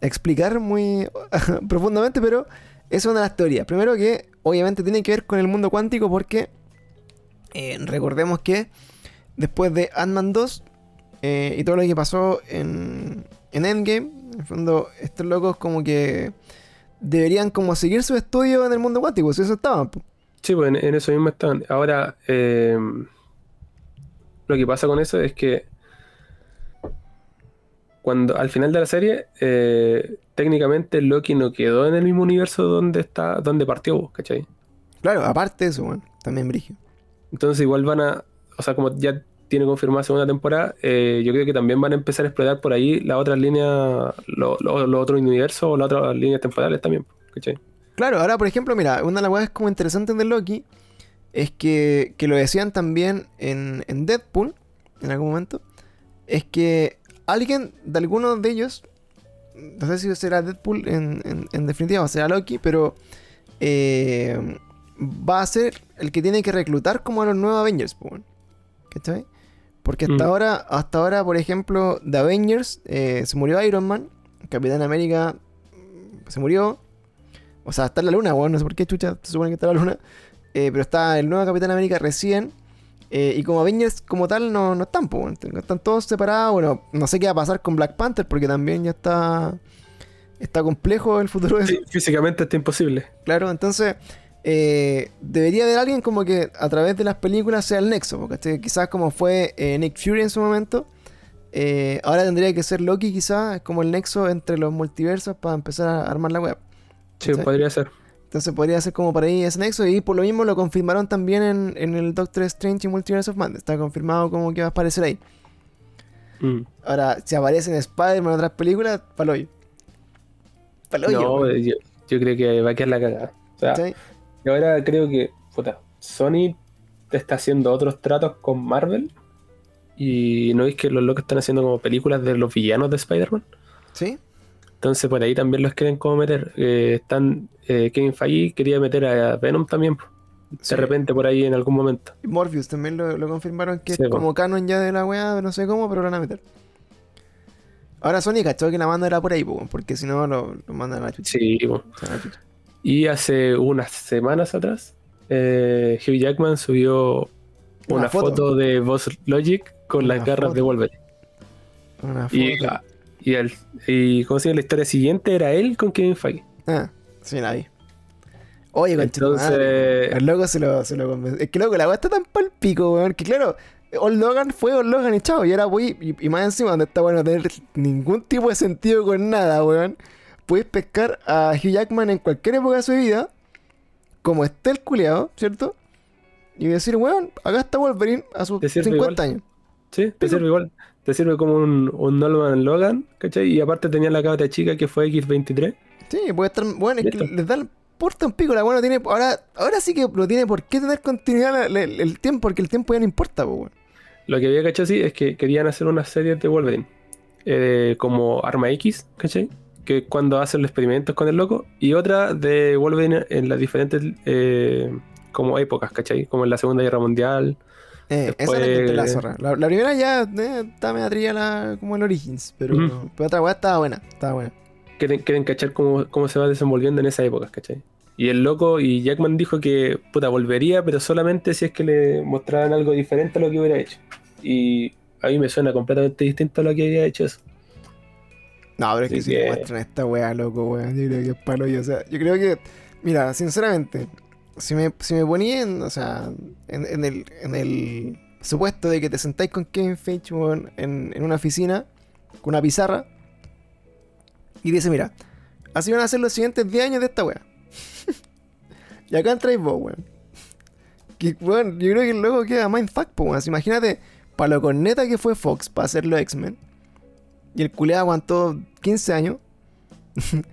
explicar muy (laughs) profundamente, pero es una de las teorías. Primero que obviamente tiene que ver con el mundo cuántico porque eh, recordemos que después de Ant-Man 2 eh, y todo lo que pasó en, en Endgame, en el fondo estos locos como que deberían como seguir su estudio en el mundo cuántico, si eso estaban. Sí, pues en, en eso mismo están. Ahora, eh, lo que pasa con eso es que cuando al final de la serie, eh, técnicamente Loki no quedó en el mismo universo donde está, donde partió, ¿cachai? Claro, aparte de eso, bueno, también Brigio. Entonces igual van a, o sea, como ya tiene confirmada segunda temporada, eh, yo creo que también van a empezar a explorar por ahí las otras líneas, lo- lo- los otros universos o las otras líneas temporales también. Claro, ahora por ejemplo, mira, una de las weas como interesantes de Loki es que, que lo decían también en, en Deadpool, en algún momento, es que alguien de algunos de ellos, no sé si será Deadpool en, en- en definitiva o será Loki, pero eh, va a ser el que tiene que reclutar como a los nuevos Avengers, weón. ¿cachai? Porque hasta Mm. ahora, hasta ahora, por ejemplo, de Avengers eh, se murió Iron Man, Capitán América mm, se murió, o sea, está en la luna, weón. No sé por qué chucha se supone que está en la luna. Eh, pero está el nuevo Capitán América recién. eh, y como Avengers como tal no, no están, po. Están todos separados. Bueno, no sé qué va a pasar con Black Panther porque también ya está. Está complejo el futuro de. Sí, físicamente está imposible. Claro, entonces. Eh, debería haber alguien como que a través de las películas sea el nexo. Porque quizás como fue eh, Nick Fury en su momento. eh, ahora tendría que ser Loki quizás como el nexo entre los multiversos para empezar a armar la web. Sí, ¿Sí? podría ser. Entonces podría ser como para ahí ese nexo. Y por lo mismo lo confirmaron también en, en el Doctor Strange y Multiverse of Madness. Está confirmado como que va a aparecer ahí. Mm. Ahora, si aparece en Spider-Man en otras películas, paloyo. Paloyo. No, yo, yo creo que va a quedar la cagada. O sea, ¿Cachai? Y ahora creo que, puta, Sony te está haciendo otros tratos con Marvel. Y no es que los locos están haciendo como películas de los villanos de Spider-Man. ¿Sí? Entonces por ahí también los quieren como meter. Eh, están, eh, Kevin Feige quería meter a Venom también. De Sí. repente por ahí en algún momento. Morpheus también lo, lo confirmaron que Sí, es como canon ya de la weá, no sé cómo, pero lo van a meter. Ahora Sony cachó que la manda era por ahí, porque si no lo, lo mandan a la chucha. Sí, po. Se van a la chucha. Y hace unas semanas atrás eh, Hugh Jackman subió Una una, foto. foto. de Boss Logic con Una las garras de foto. Wolverine. Una Y, foto. y, el, y ¿cómo se llama? La historia siguiente era él con Kevin Feige. Ah, sí, la vi. Oye, Entonces- El loco se lo, se lo convenció. Es que loco, la weá está tan pal pico, weón. Que claro, Old Logan fue Old Logan y chao. Y ahora voy. Y, y más encima, donde está bueno, no tener ningún tipo de sentido con nada, weón. Puedes pescar a Hugh Jackman en cualquier época de su vida. Como esté el culeado, ¿cierto? Y decir, weón, acá está Wolverine a sus Te sirve 50 igual. años. Sí, te sirve igual. Te sirve como un, un Norman Logan, ¿cachai? Y aparte tenía la cabra chica que fue X23. Sí, puede estar. Bueno, es que les da el porta un pico. La no tiene. Ahora, ahora sí que no tiene por qué tener continuidad la- la- el, tiempo, porque el tiempo ya no importa, po, weón. Lo que había cachado sí es que querían hacer una serie de Wolverine. eh, como Arma X, ¿cachai? Que cuando hacen los experimentos con el loco. Y otra de Wolverine en las diferentes eh, como épocas, ¿cachai? Como en la Segunda Guerra Mundial. Eh, esa Después- la la zorra. La, la primera ya eh, está media la, como el Origins, pero otra weá estaba buena, estaba buena. Quieren, quieren cachar cómo, cómo se va desenvolviendo en esa época, ¿cachai? Y el loco y Jackman dijo que puta volvería, pero solamente si es que le mostraran algo diferente a lo que hubiera hecho. Y a mí me suena completamente distinto a lo que había hecho eso. No, pero es que si que- muestran esta weá, loco, weón. Yo creo que es palo y, O sea, yo creo que, mira, sinceramente, si me, si me ponía en, o sea, en, en el, en el supuesto de que te sentáis con Kevin Feige, weón, en, en una oficina, con una pizarra, y dice, mira, así van a ser los siguientes 10 años de esta weá. (laughs) y acá entráis vos, weón. Que, weón, yo creo que el loco queda mindfuck, po, weón. Imagínate, para lo corneta que fue Fox para hacer los X-Men. Y el culeado aguantó 15 años. (laughs)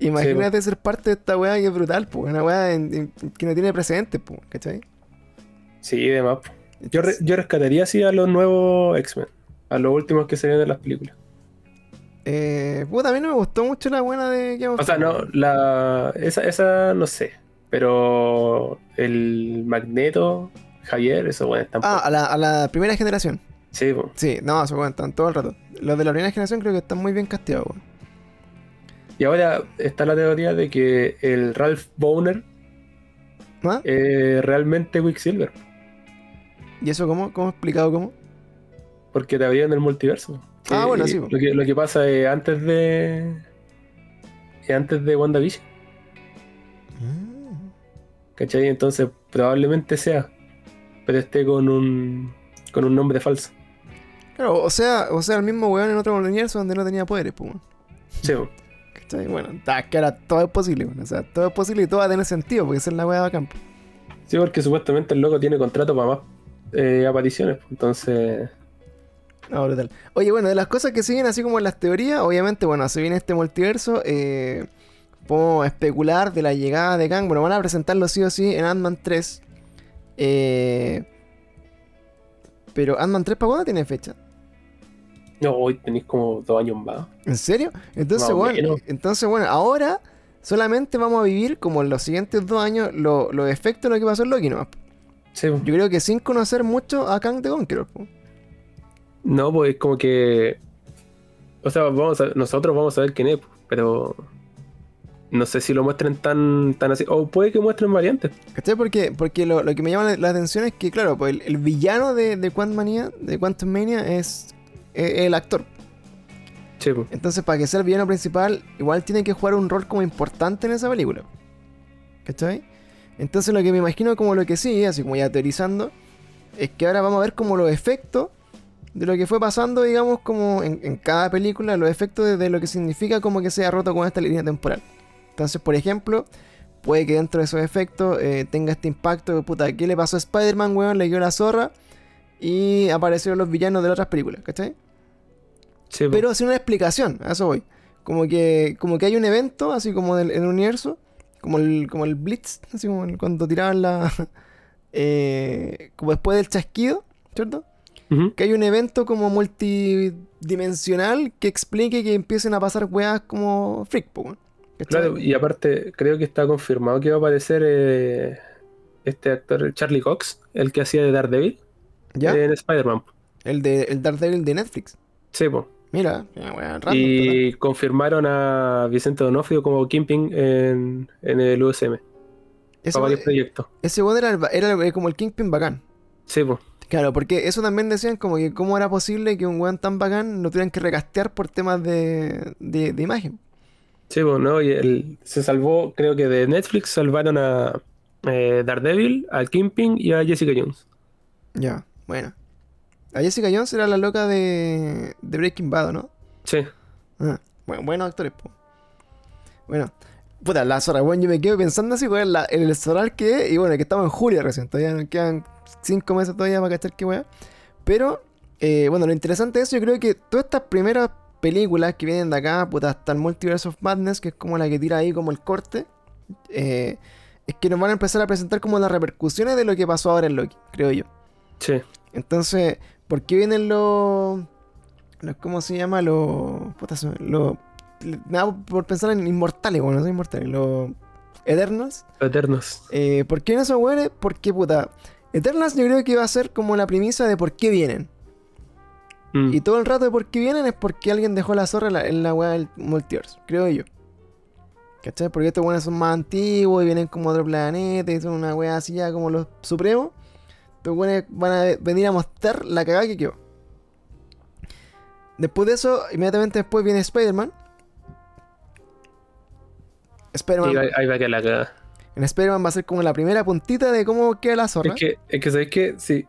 Imagínate ser parte de esta weá que es brutal, pues. Una weá en- en- que no tiene precedentes, pues. ¿Cachai? Sí, demás. Yo, re- yo rescataría así a los nuevos X-Men. A los últimos que ven en las películas. Eh, puta, a mí no me gustó mucho la buena de Game O sea, no, la, esa, esa no sé. Pero el Magneto, Javier, eso bueno, están Ah, a la, a la primera generación. Sí, po. Sí, no, se están todo el rato. Los de la primera generación creo que están muy bien casteados, weón. Y ahora está la teoría de que el Ralph Bowner ¿Ah? es realmente Quicksilver. ¿Y eso cómo? ¿Cómo explicado cómo? Porque te abrieron el multiverso. Ah, Eh, bueno, y sí, po. Lo que, lo que pasa es antes de. es antes de WandaVision. ¿Cachai? Entonces probablemente sea. Pero esté con un. con un nombre falso. Claro, o sea, o sea, el mismo weón en otro universo donde no tenía poderes, pues. Sí. ¿Cachai? Bueno, que ahora todo es posible, weón. O sea, todo es posible y todo va a tener sentido porque esa es la weá de campo. Sí, porque supuestamente el loco tiene contrato para más eh, apariciones. Entonces. No, brutal. Oye, bueno, de las cosas que siguen así como en las teorías, obviamente, bueno, se viene este multiverso, eh, podemos especular de la llegada de Kang. Bueno, van a presentarlo sí o sí en Ant-Man 3. Eh, pero Ant-Man 3 para cuándo tiene fecha? No, hoy tenéis como dos años más. ¿En serio? Entonces, bueno, menos. entonces, bueno, ahora solamente vamos a vivir como en los siguientes dos años lo- los efectos de lo que pasó en Loki, ¿no? Sí. Yo creo que sin conocer mucho a Kang the Conqueror. po. No, pues es como que. O sea, vamos a- nosotros vamos a ver quién es, pero. No sé si lo muestren tan, tan así. O puede que muestren variantes. ¿Cachai? Porque, porque lo, lo que me llama la, la atención es que, claro, pues el, el villano de, de Quantum Mania, de Quantum Mania es, es el actor. Sí, pues. Entonces, para que sea el villano principal, igual tiene que jugar un rol como importante en esa película. ¿Cachai? Entonces, lo que me imagino como lo que sigue, así como ya teorizando, es que ahora vamos a ver como los efectos de lo que fue pasando, digamos, como en, en cada película, los efectos de, de lo que significa como que se ha roto con esta línea temporal. Entonces, por ejemplo, puede que dentro de esos efectos eh, tenga este impacto de puta, ¿qué le pasó a Spider-Man, weón? Le dio la zorra y aparecieron los villanos de las otras películas, ¿cachai? Sí, pues. Pero sin una explicación, a eso voy. Como que, como que hay un evento, así como en el universo, como el, como el Blitz, así como el- cuando tiraban la. (laughs) eh, como después del chasquido, ¿cierto? Que hay un evento como multidimensional que explique que empiecen a pasar weas como freak. Claro, y aparte, creo que está confirmado que va a aparecer eh, este actor, Charlie Cox, el que hacía de Daredevil ¿Ya? en Spider-Man. El de el Daredevil de Netflix. Sí, pues. Mira, total. Y confirmaron a Vicente Donofrio como Kimping en, en el USM. Ese para varios proyectos. ese weón era, el era el- como el Kingpin bacán. Sí, pues. Claro, porque eso también decían como que cómo era posible que un weón tan bacán lo tuvieran que recastear por temas de, de, de imagen. Sí, pues, ¿no? Y él se salvó, creo que de Netflix salvaron a eh, Daredevil, al Kingpin y a Jessica Jones. Ya, bueno. A Jessica Jones era la loca de, de Breaking Bad, ¿no? Sí. Ah, bueno, buenos actores, po. Bueno, puta, la Zora, weón, yo me quedo pensando así, weón, en el Zoral que y bueno, que estamos en julio recién, todavía nos quedan cinco meses todavía para cachar qué weón. Pero, eh, bueno, lo interesante de eso, yo creo que todas estas primeras películas que vienen de acá, puta, hasta el Multiverse of Madness, que es como la que tira ahí como el corte, eh, es que nos van a empezar a presentar como las repercusiones de lo que pasó ahora en Loki, creo yo. Sí. Entonces, ¿por qué vienen los. los ¿Cómo se llama? Los. puta, se me- Los. Me da por pensar en inmortales, bueno, no son inmortales. Los. Eternals. Eternos. Eh, ¿Por qué vienen esos weones? Porque, puta. Eternals yo creo que va a ser como la premisa de por qué vienen. Mm. Y todo el rato de por qué vienen es porque alguien dejó la zorra en la, en la weá del multiverso, creo yo. ¿Cachai? Porque estos weones son más antiguos y vienen como otro planeta y son una weá así ya como los supremos. Estos weones van a venir a mostrar la cagada que quedó. Después de eso, inmediatamente después viene Spider-Man. Ahí, ahí va a quedar la cagada. en Spider-Man va a ser como la primera puntita de cómo queda la zorra. Es que, es que, ¿sabes qué? Sí.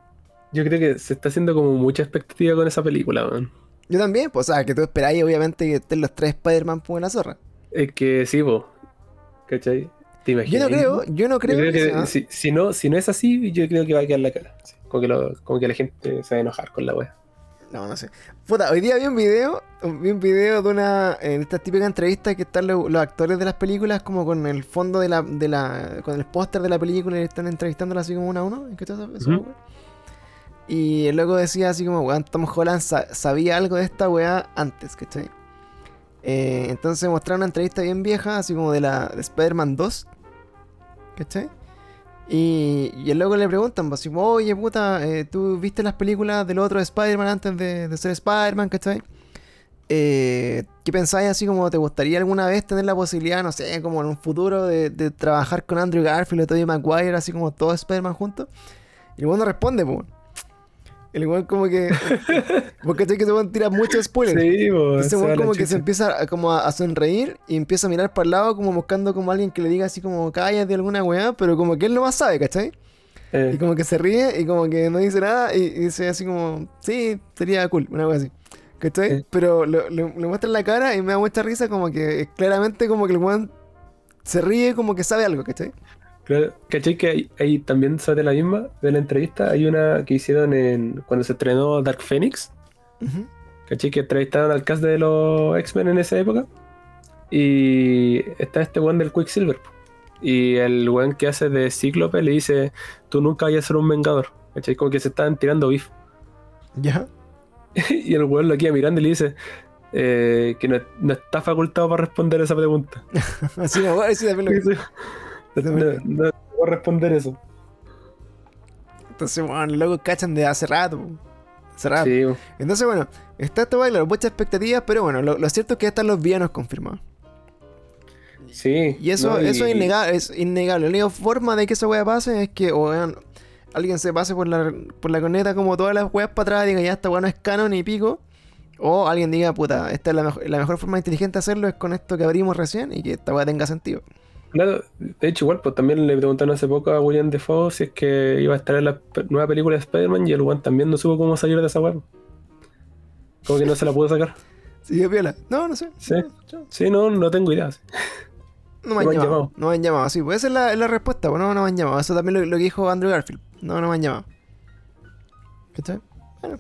Yo creo que se está haciendo como mucha expectativa con esa película, man. Yo también, pues, o sea, que tú esperáis obviamente que estén los tres Spider-Man pues, en la zorra. Es que sí, po. ¿Cachai? ¿Te Yo no creo, yo no Yo creo, que sea- si, si no, si no es así, yo creo que va a quedar la cara. Sí. Como, que lo- como que la gente se va a enojar con la wea. No, no sé. Puta, hoy día vi un video, vi un video de una, en esta típica entrevista que están lo- los, actores de las películas como con el fondo de la, de la, con el póster de la película y están entrevistándola así como uno a uno. ¿En qué está eso, Ujú. weón? Y el loco decía así como, weón, Tom Holland sa- sabía algo de esta weá antes, ¿cachai? Eh, entonces mostraron una entrevista bien vieja, así como de la de Spider-Man 2, ¿cachai? Y, y el le preguntan, pues, como, oye puta, eh, ¿tú viste las películas del otro Spider-Man antes de, ser Spider-Man, ¿cachai? Eh, ¿Qué pensáis así como, te gustaría alguna vez tener la posibilidad, no sé, como en un futuro de, trabajar con Andrew Garfield o Tobey Maguire, así como todos Spider-Man juntos? Y el no responde, pues. El weón como que... Porque sé que se weón tira muchos spoilers. Sí. Ese se va weón como que se chucha. empieza a, como a, a sonreír y empieza a mirar para el lado como buscando como alguien que le diga así como cállate alguna weá, pero como que él no más sabe, ¿cachai? Eh, Y como que se ríe y como que no dice nada y, y dice así como, sí, sería cool, una cosa así. ¿Cachai? Sí. Pero lo, lo, lo muestra en la cara y me da mucha risa como que claramente como que el weón se ríe como que sabe algo, ¿cachai? Claro. ¿Cachai que hay, hay también sobre la misma de la entrevista? Hay una que hicieron en cuando se estrenó Dark Phoenix. Ujú. ¿Cachai? Que entrevistaron al cast de los X-Men en esa época. Y está este weón del Quicksilver. Y el weón que hace de Cíclope le dice: Tú nunca vayas a ser un vengador. ¿Cachai? Como que se están tirando beef. ¿Ya? (laughs) y el weón lo queda mirando y le dice: eh, Que no, no está facultado para responder esa pregunta. Así no, bueno, sí, también lo que- no, puedo responder eso. Entonces, bueno, locos cachan de hace rato. Hace rato. Sí, Entonces, bueno, está esto baile, muchas expectativas, pero bueno, lo, lo cierto es que ya están los villanos confirmados. sí. Y eso, no, eso es innegable, es innegable. La única forma de que esa wea pase es que o alguien se pase por la, por la corneta como todas las weas para atrás y diga ya esta wea no es canon ni pico. O alguien diga, puta, esta es la, mejor- la mejor forma inteligente de hacerlo es con esto que abrimos recién y que esta wea tenga sentido. Claro, de hecho, igual, pues también le preguntaron hace poco a William Defoe si es que iba a estar en la nueva película de Spider-Man y el weón también no supo cómo salir de esa web. Como que no se la pudo sacar. (laughs) ¿Sigue piola? No, no sé. Sí. No. Sí, no, no tengo idea. sí. (laughs) No me han llamado. No me han llamado, sí, pues esa es la, es la respuesta, pues no, no me han llamado. Eso también lo, lo que dijo Andrew Garfield. No, no me han llamado. ¿Cachai? Bueno.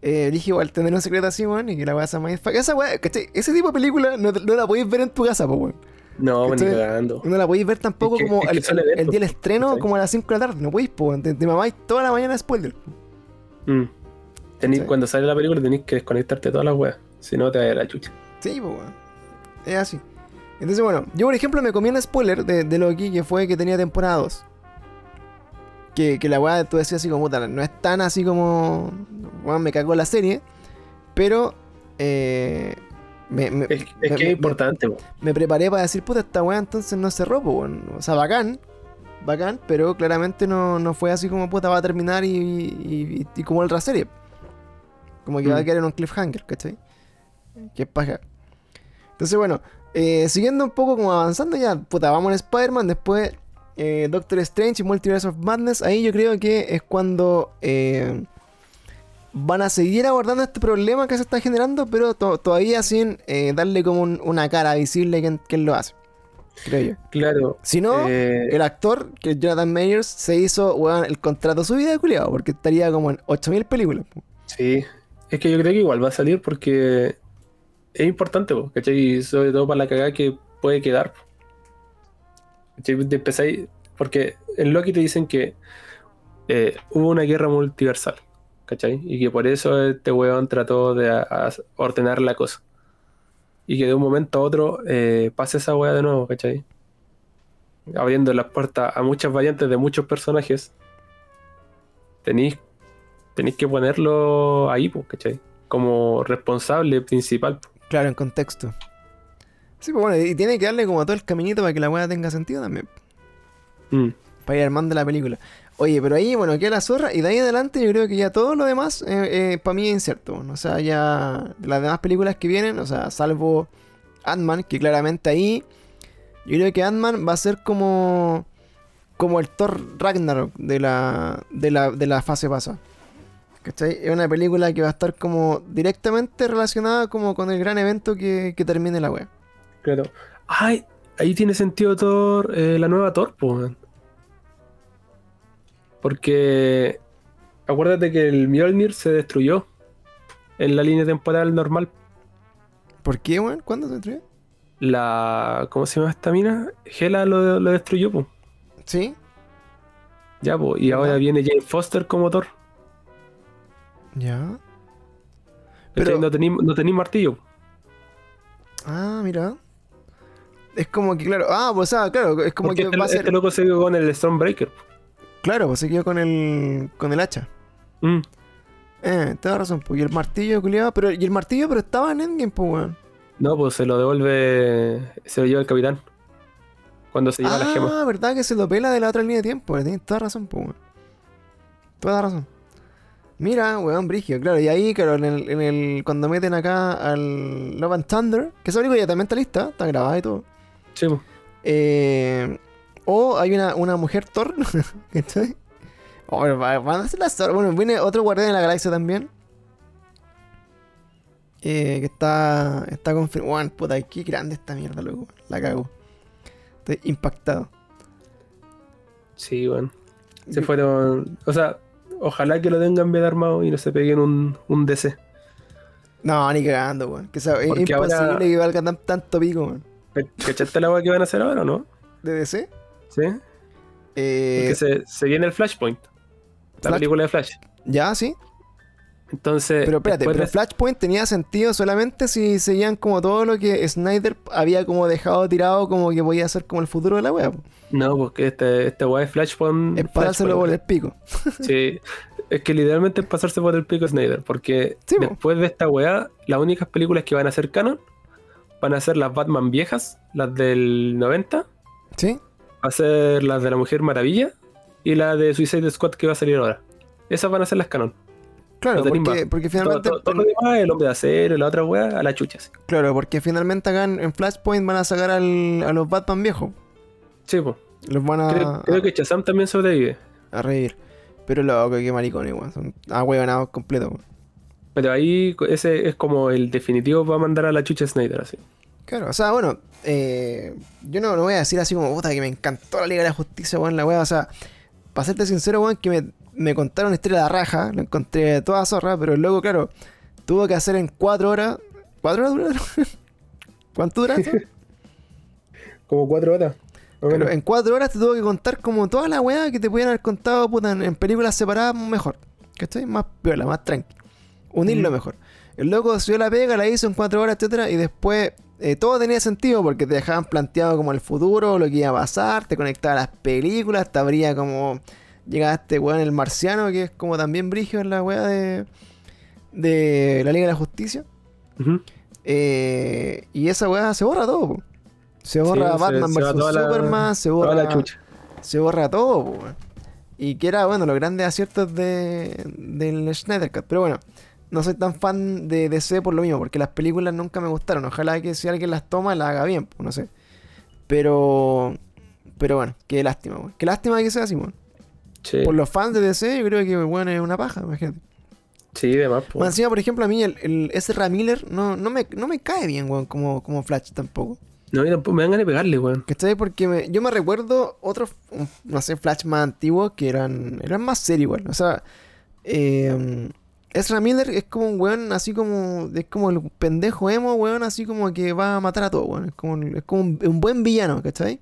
Eh, dije igual tener un secreto así, weón, y que la weá sea más. Esa weá, ¿cachai? Ese tipo de película no, no la podéis ver en tu casa, pues, weón. No, ni ¿Cachai? cagando. No la podéis ver tampoco Es que- como es que el, día del pues, estreno, como a las 5 de la tarde. No podéis, pues. Te, te mamáis toda la mañana de spoiler. Mm. Tenís-. Cuando sale la película tenéis que desconectarte de todas las weas. Si no, te va a la chucha. Sí, pues, weón. Es así. Entonces, bueno, yo por ejemplo me comí un spoiler de, de Loki que fue que tenía temporada 2. Que, que la weá tú decías así como, puta, no es tan así como. Me cagó la serie. Pero. Eh, me, me- Es, es me- que es importante, po. me preparé para decir, puta, esta weá entonces no cerró, pues. O sea, bacán. bacán, pero claramente no, no fue así como puta va a terminar y, y, y como otra serie. Como que va a Mm. quedar en un cliffhanger, ¿cachai? Que es paja. Entonces, bueno, eh, siguiendo un poco como avanzando ya, puta, vamos en Spider-Man, después eh, Doctor Strange y Multiverse of Madness, ahí yo creo que es cuando eh, van a seguir abordando este problema que se está generando, pero to- todavía sin eh, darle como un- una cara visible a quien, lo hace, creo yo. Claro. Si no, eh, el actor, que es Jonathan Mayers, se hizo el contrato su vida de culiado, porque estaría como en 8000 películas. Sí, es que yo creo que igual va a salir porque es importante, po, ¿cachai? Y sobre todo para la cagada que puede quedar. po. ¿Cachai? De porque en Loki te dicen que eh, hubo una guerra multiversal, ¿cachai? Y que por eso este weón trató de a- a ordenar la cosa. Y que de un momento a otro eh, pase esa weá de nuevo, ¿cachai? Abriendo las puertas a muchas variantes de muchos personajes. Tenéis tenéis que ponerlo ahí, pues, ¿cachai? Como responsable principal. po. Claro, en contexto. Sí, pues bueno, y tiene que darle como todo el caminito para que la weá tenga sentido también. Mm, Para ir armando la película. Oye, pero ahí, bueno, queda la zorra. Y de ahí adelante yo creo que ya todo lo demás, para mí es incierto. O sea, ya las demás películas que vienen, o sea, salvo Ant-Man, que claramente ahí, yo creo que Ant-Man va a ser como como el Thor Ragnarok de la, de la, de la fase pasada. ¿Cachai? Es una película que va a estar como directamente relacionada como con el gran evento que, que termine la wea. claro. Ay, ahí tiene sentido Thor, eh, la nueva Thor, weón. Porque acuérdate que el Mjolnir se destruyó en la línea temporal normal. ¿Por qué, weón? ¿Cuándo se destruyó? La. ¿Cómo se llama esta mina? Hela lo, lo destruyó, po. ¿Sí? Ya, po. Y ahora viene Jane Foster como Thor. Ya. Pero no tení, no tení martillo. Ah, mira. Es como que, claro. Ah, pues, ah, claro. Es como Porque que este, va a ser. este loco se quedó con el Stormbreaker. Claro, pues se quedó con el. con el hacha. Mm. Eh, te da razón, pues. Y el martillo, culiado. Pero, y el martillo, pero estaba en Endgame, pues, weón. No, pues se lo devuelve. Se lo lleva el capitán. Cuando se lleva la gema. Ah, verdad que se lo pela de la otra línea de tiempo. Tienes toda razón, pues, weón. Toda razón. Mira, weón, Brigio, claro. Y ahí, claro, en el, en el. Cuando meten acá al Love and Thunder, que esa película ya también está lista, está grabada y todo. Sí, pues. Eh, o hay una, una mujer Thor. (laughs) ¿Cachai? O va- van a hacer las Thor. Bueno, viene otro guardián de la galaxia también. Eh, que está. Está confirmado. Bueno, puta, qué grande esta mierda, loco. La cago. Estoy impactado. Sí, bueno. Se fueron. O sea, ojalá que lo tengan bien armado y no se peguen un, un DC. No, ni cagando, weón. Que sea, es imposible ahora- que valga tan- tanto pico, weón. ¿Cachaste la agua que van a hacer ahora o no? ¿De DC? Sí. Eh, Porque se, se viene el Flashpoint. La Flash- película de Flash. Ya, sí. Entonces. Pero espérate, pero de- Flashpoint tenía sentido solamente si seguían como todo lo que Snyder había como dejado tirado como que podía ser como el futuro de la web. No, porque este, este weá es Flashpoint. Es pasárselo por el pico. (laughs) Sí, es que literalmente es pasarse por el pico Snyder, porque Sí, po. después de esta weá, las únicas películas que van a ser canon van a ser las Batman viejas, las del 90, va a ser las de la Mujer Maravilla y la de Suicide Squad que va a salir ahora. Esas van a ser las canon. Claro, porque, finalmente. todo- todo lo demás, el hombre de acero, la otra weá, a la chucha. sí. Claro, porque finalmente acá en, en Flashpoint van a sacar al- a los Batman viejos. Sí, po. Los van a, creo, creo que Shazam también sobrevive. a reír. Pero loco, qué maricones, weón. Son ahueonados completos. Pero ahí ese es como el definitivo para mandar a la chucha Snyder, así. Claro, o sea, bueno, eh, yo no, no voy a decir así como, puta, que me encantó la Liga de la Justicia, weón, la weá. O sea, para serte sincero, weón, que me, me contaron historia de la raja, lo encontré toda zorra, pero luego, claro, tuvo que hacer en cuatro horas. ¿Cuatro horas duraron? (laughs) ¿Cuánto dura esto? (laughs) Como cuatro horas. Pero en cuatro horas te tuvo que contar como toda la weá que te pudieran haber contado puta, en, en películas separadas mejor. ¿Cachai? Más piola, más tranqui. Unirlo mejor. El loco subió la pega, la hizo en cuatro horas, etcétera, y después eh, todo tenía sentido porque te dejaban planteado como el futuro, lo que iba a pasar, te conectaba a las películas, te abría como. Llegaba este weón el marciano, que es como también brigio en la weá de. de la Liga de la Justicia. Eh, y esa weá se borra todo, po. Se borra se- Batman se vs la- Superman, se borra. la chucha. se borra todo, po. Y que era, bueno, los grandes aciertos de, del Snyder Cut. Pero bueno, no soy tan fan de DC por lo mismo, porque las películas nunca me gustaron. Ojalá que si alguien las toma, las haga bien, pues no sé. Pero, pero bueno, qué lástima, weón. Qué lástima que sea así, weón. Sí, Por los fans de DC, yo creo que, bueno, es una paja, imagínate. sí, de más, po. Bueno, encima, por ejemplo, a mí el, el Ezra Miller no, no, me, no me cae bien, weón, como, como Flash tampoco. No, y tampoco me dan ganas de pegarle, weón. ¿Cachai? Porque me- yo me recuerdo otros, no sé, Flash más antiguos que eran, eran más serios igual. O sea, eh, Ezra Miller es como un weón así como, es como el pendejo emo, weón, así como que va a matar a todo, weón. Es como, es como un, un buen villano, ¿cachai?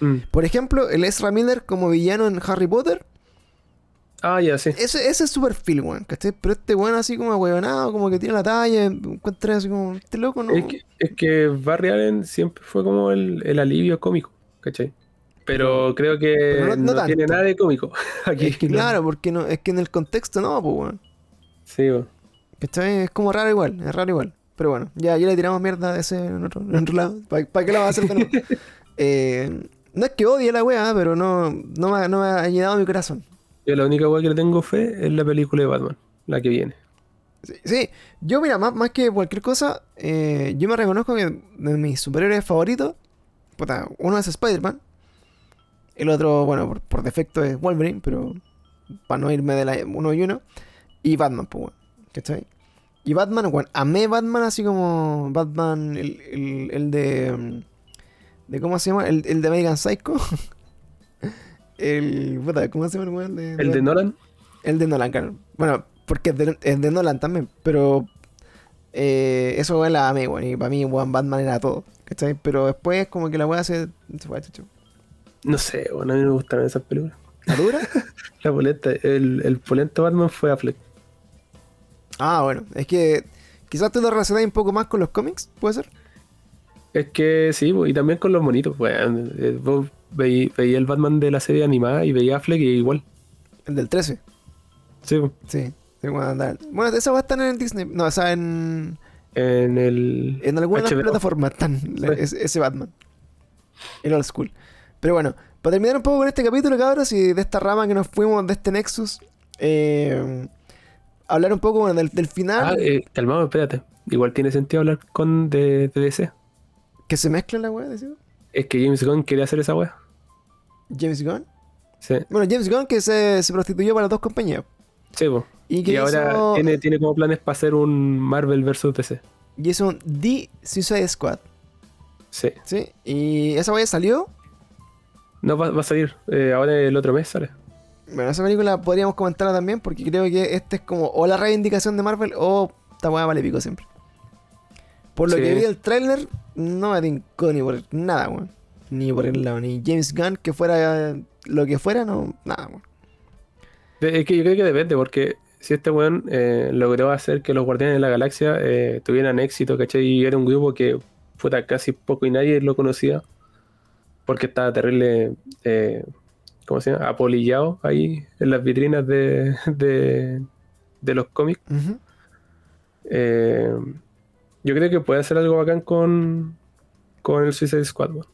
Mm. Por ejemplo, el Ezra Miller como villano en Harry Potter, Ah, ya, sí. ese, ese es su perfil, weón, ¿cachai? Pero este weón así como weonado, como que tiene la talla, encuentra así como, este loco no... Es que, es que Barry Allen siempre fue como el, el alivio cómico, ¿cachai? Pero creo que pero no- no, no tiene nada de cómico. (laughs) Aquí, Es que no. claro, porque no, es que en el contexto no, pues weón. Sí. ¿Cachai? Es como raro igual, es raro igual. Pero bueno, ya, ya le tiramos mierda de ese en otro, en otro lado. ¿Para qué lo va a hacer de nuevo? (laughs) Eh, no es que odie la wea, pero no, no, me, ha- no me ha llenado mi corazón. Yo la única weá que le tengo fe es la película de Batman, la que viene. Sí, sí, yo mira, más, más que cualquier cosa, eh, yo me reconozco que de mis superhéroes favoritos, puta, uno es Spider-Man, el otro, bueno, por, por defecto es Wolverine, pero para no irme de la uno y uno, y Batman, pues, bueno, ¿cachai? Y Batman, bueno, amé Batman así como Batman, el, el, el de, mm, de, ¿cómo se llama? El, el de American Psycho. (laughs) el, puta, ¿cómo se llama el weón de- El de Nolan, el de Nolan, claro. Bueno, porque es de, es de Nolan también, pero eh, eso weón la amé, weón. Y para mí, weón, Batman era todo. ¿Cachai? Pero después, como que la weá se, se fue a chucho. no sé, bueno, a mí me gustan esas películas. ¿La dura? (laughs) La polenta, el, el polento Batman fue Affleck. Ah, bueno. Es que quizás tú lo relacionas un poco más con los cómics, ¿puede ser? Es que sí, y también con los monitos, weón. Eh, Vos veí- veía el Batman de la serie animada y veía a Affleck y igual. El del 13. Sí. Sí. Sí, bueno, bueno, esa va a estar en Disney. No, o sea, en, en el. en algunas HBO. plataformas están Sí. ese, Batman. El old school. Pero bueno, para terminar un poco con este capítulo, cabros, y de esta rama que nos fuimos de este Nexus, eh, hablar un poco bueno, del, del final. Ah, eh, calmado, espérate. Igual tiene sentido hablar con de, de DC. Que se mezcla la weá, decimos. Es que James Gunn quería hacer esa weá. James Gunn. Sí, Bueno, James Gunn que se, se prostituyó para dos compañías. sí, po. Y que Y ahora hizo, tiene, tiene como planes para hacer un Marvel vs DC. y hizo un The Suicide Squad. Sí. ¿Sí? Y esa weá salió. No va, va a salir. eh, ahora el otro mes sale. Bueno, esa película podríamos comentarla también porque creo que este es como o la reivindicación de Marvel o esta weá vale pico siempre. Por lo Sí. que vi del tráiler, no me tincó ni por nada, weón. Ni por el lado, ni James Gunn que fuera lo que fuera, no, nada, weón. Es que yo creo que depende, porque si este weón eh, logró hacer que los Guardianes de la Galaxia eh, tuvieran éxito, ¿cachai? Y era un grupo que puta, casi poco y nadie lo conocía, porque estaba terrible, eh, ¿cómo se llama? Apolillado ahí en las vitrinas de, de, de los cómics. Eh, yo creo que puede hacer algo bacán con, con el Suicide Squad, weón.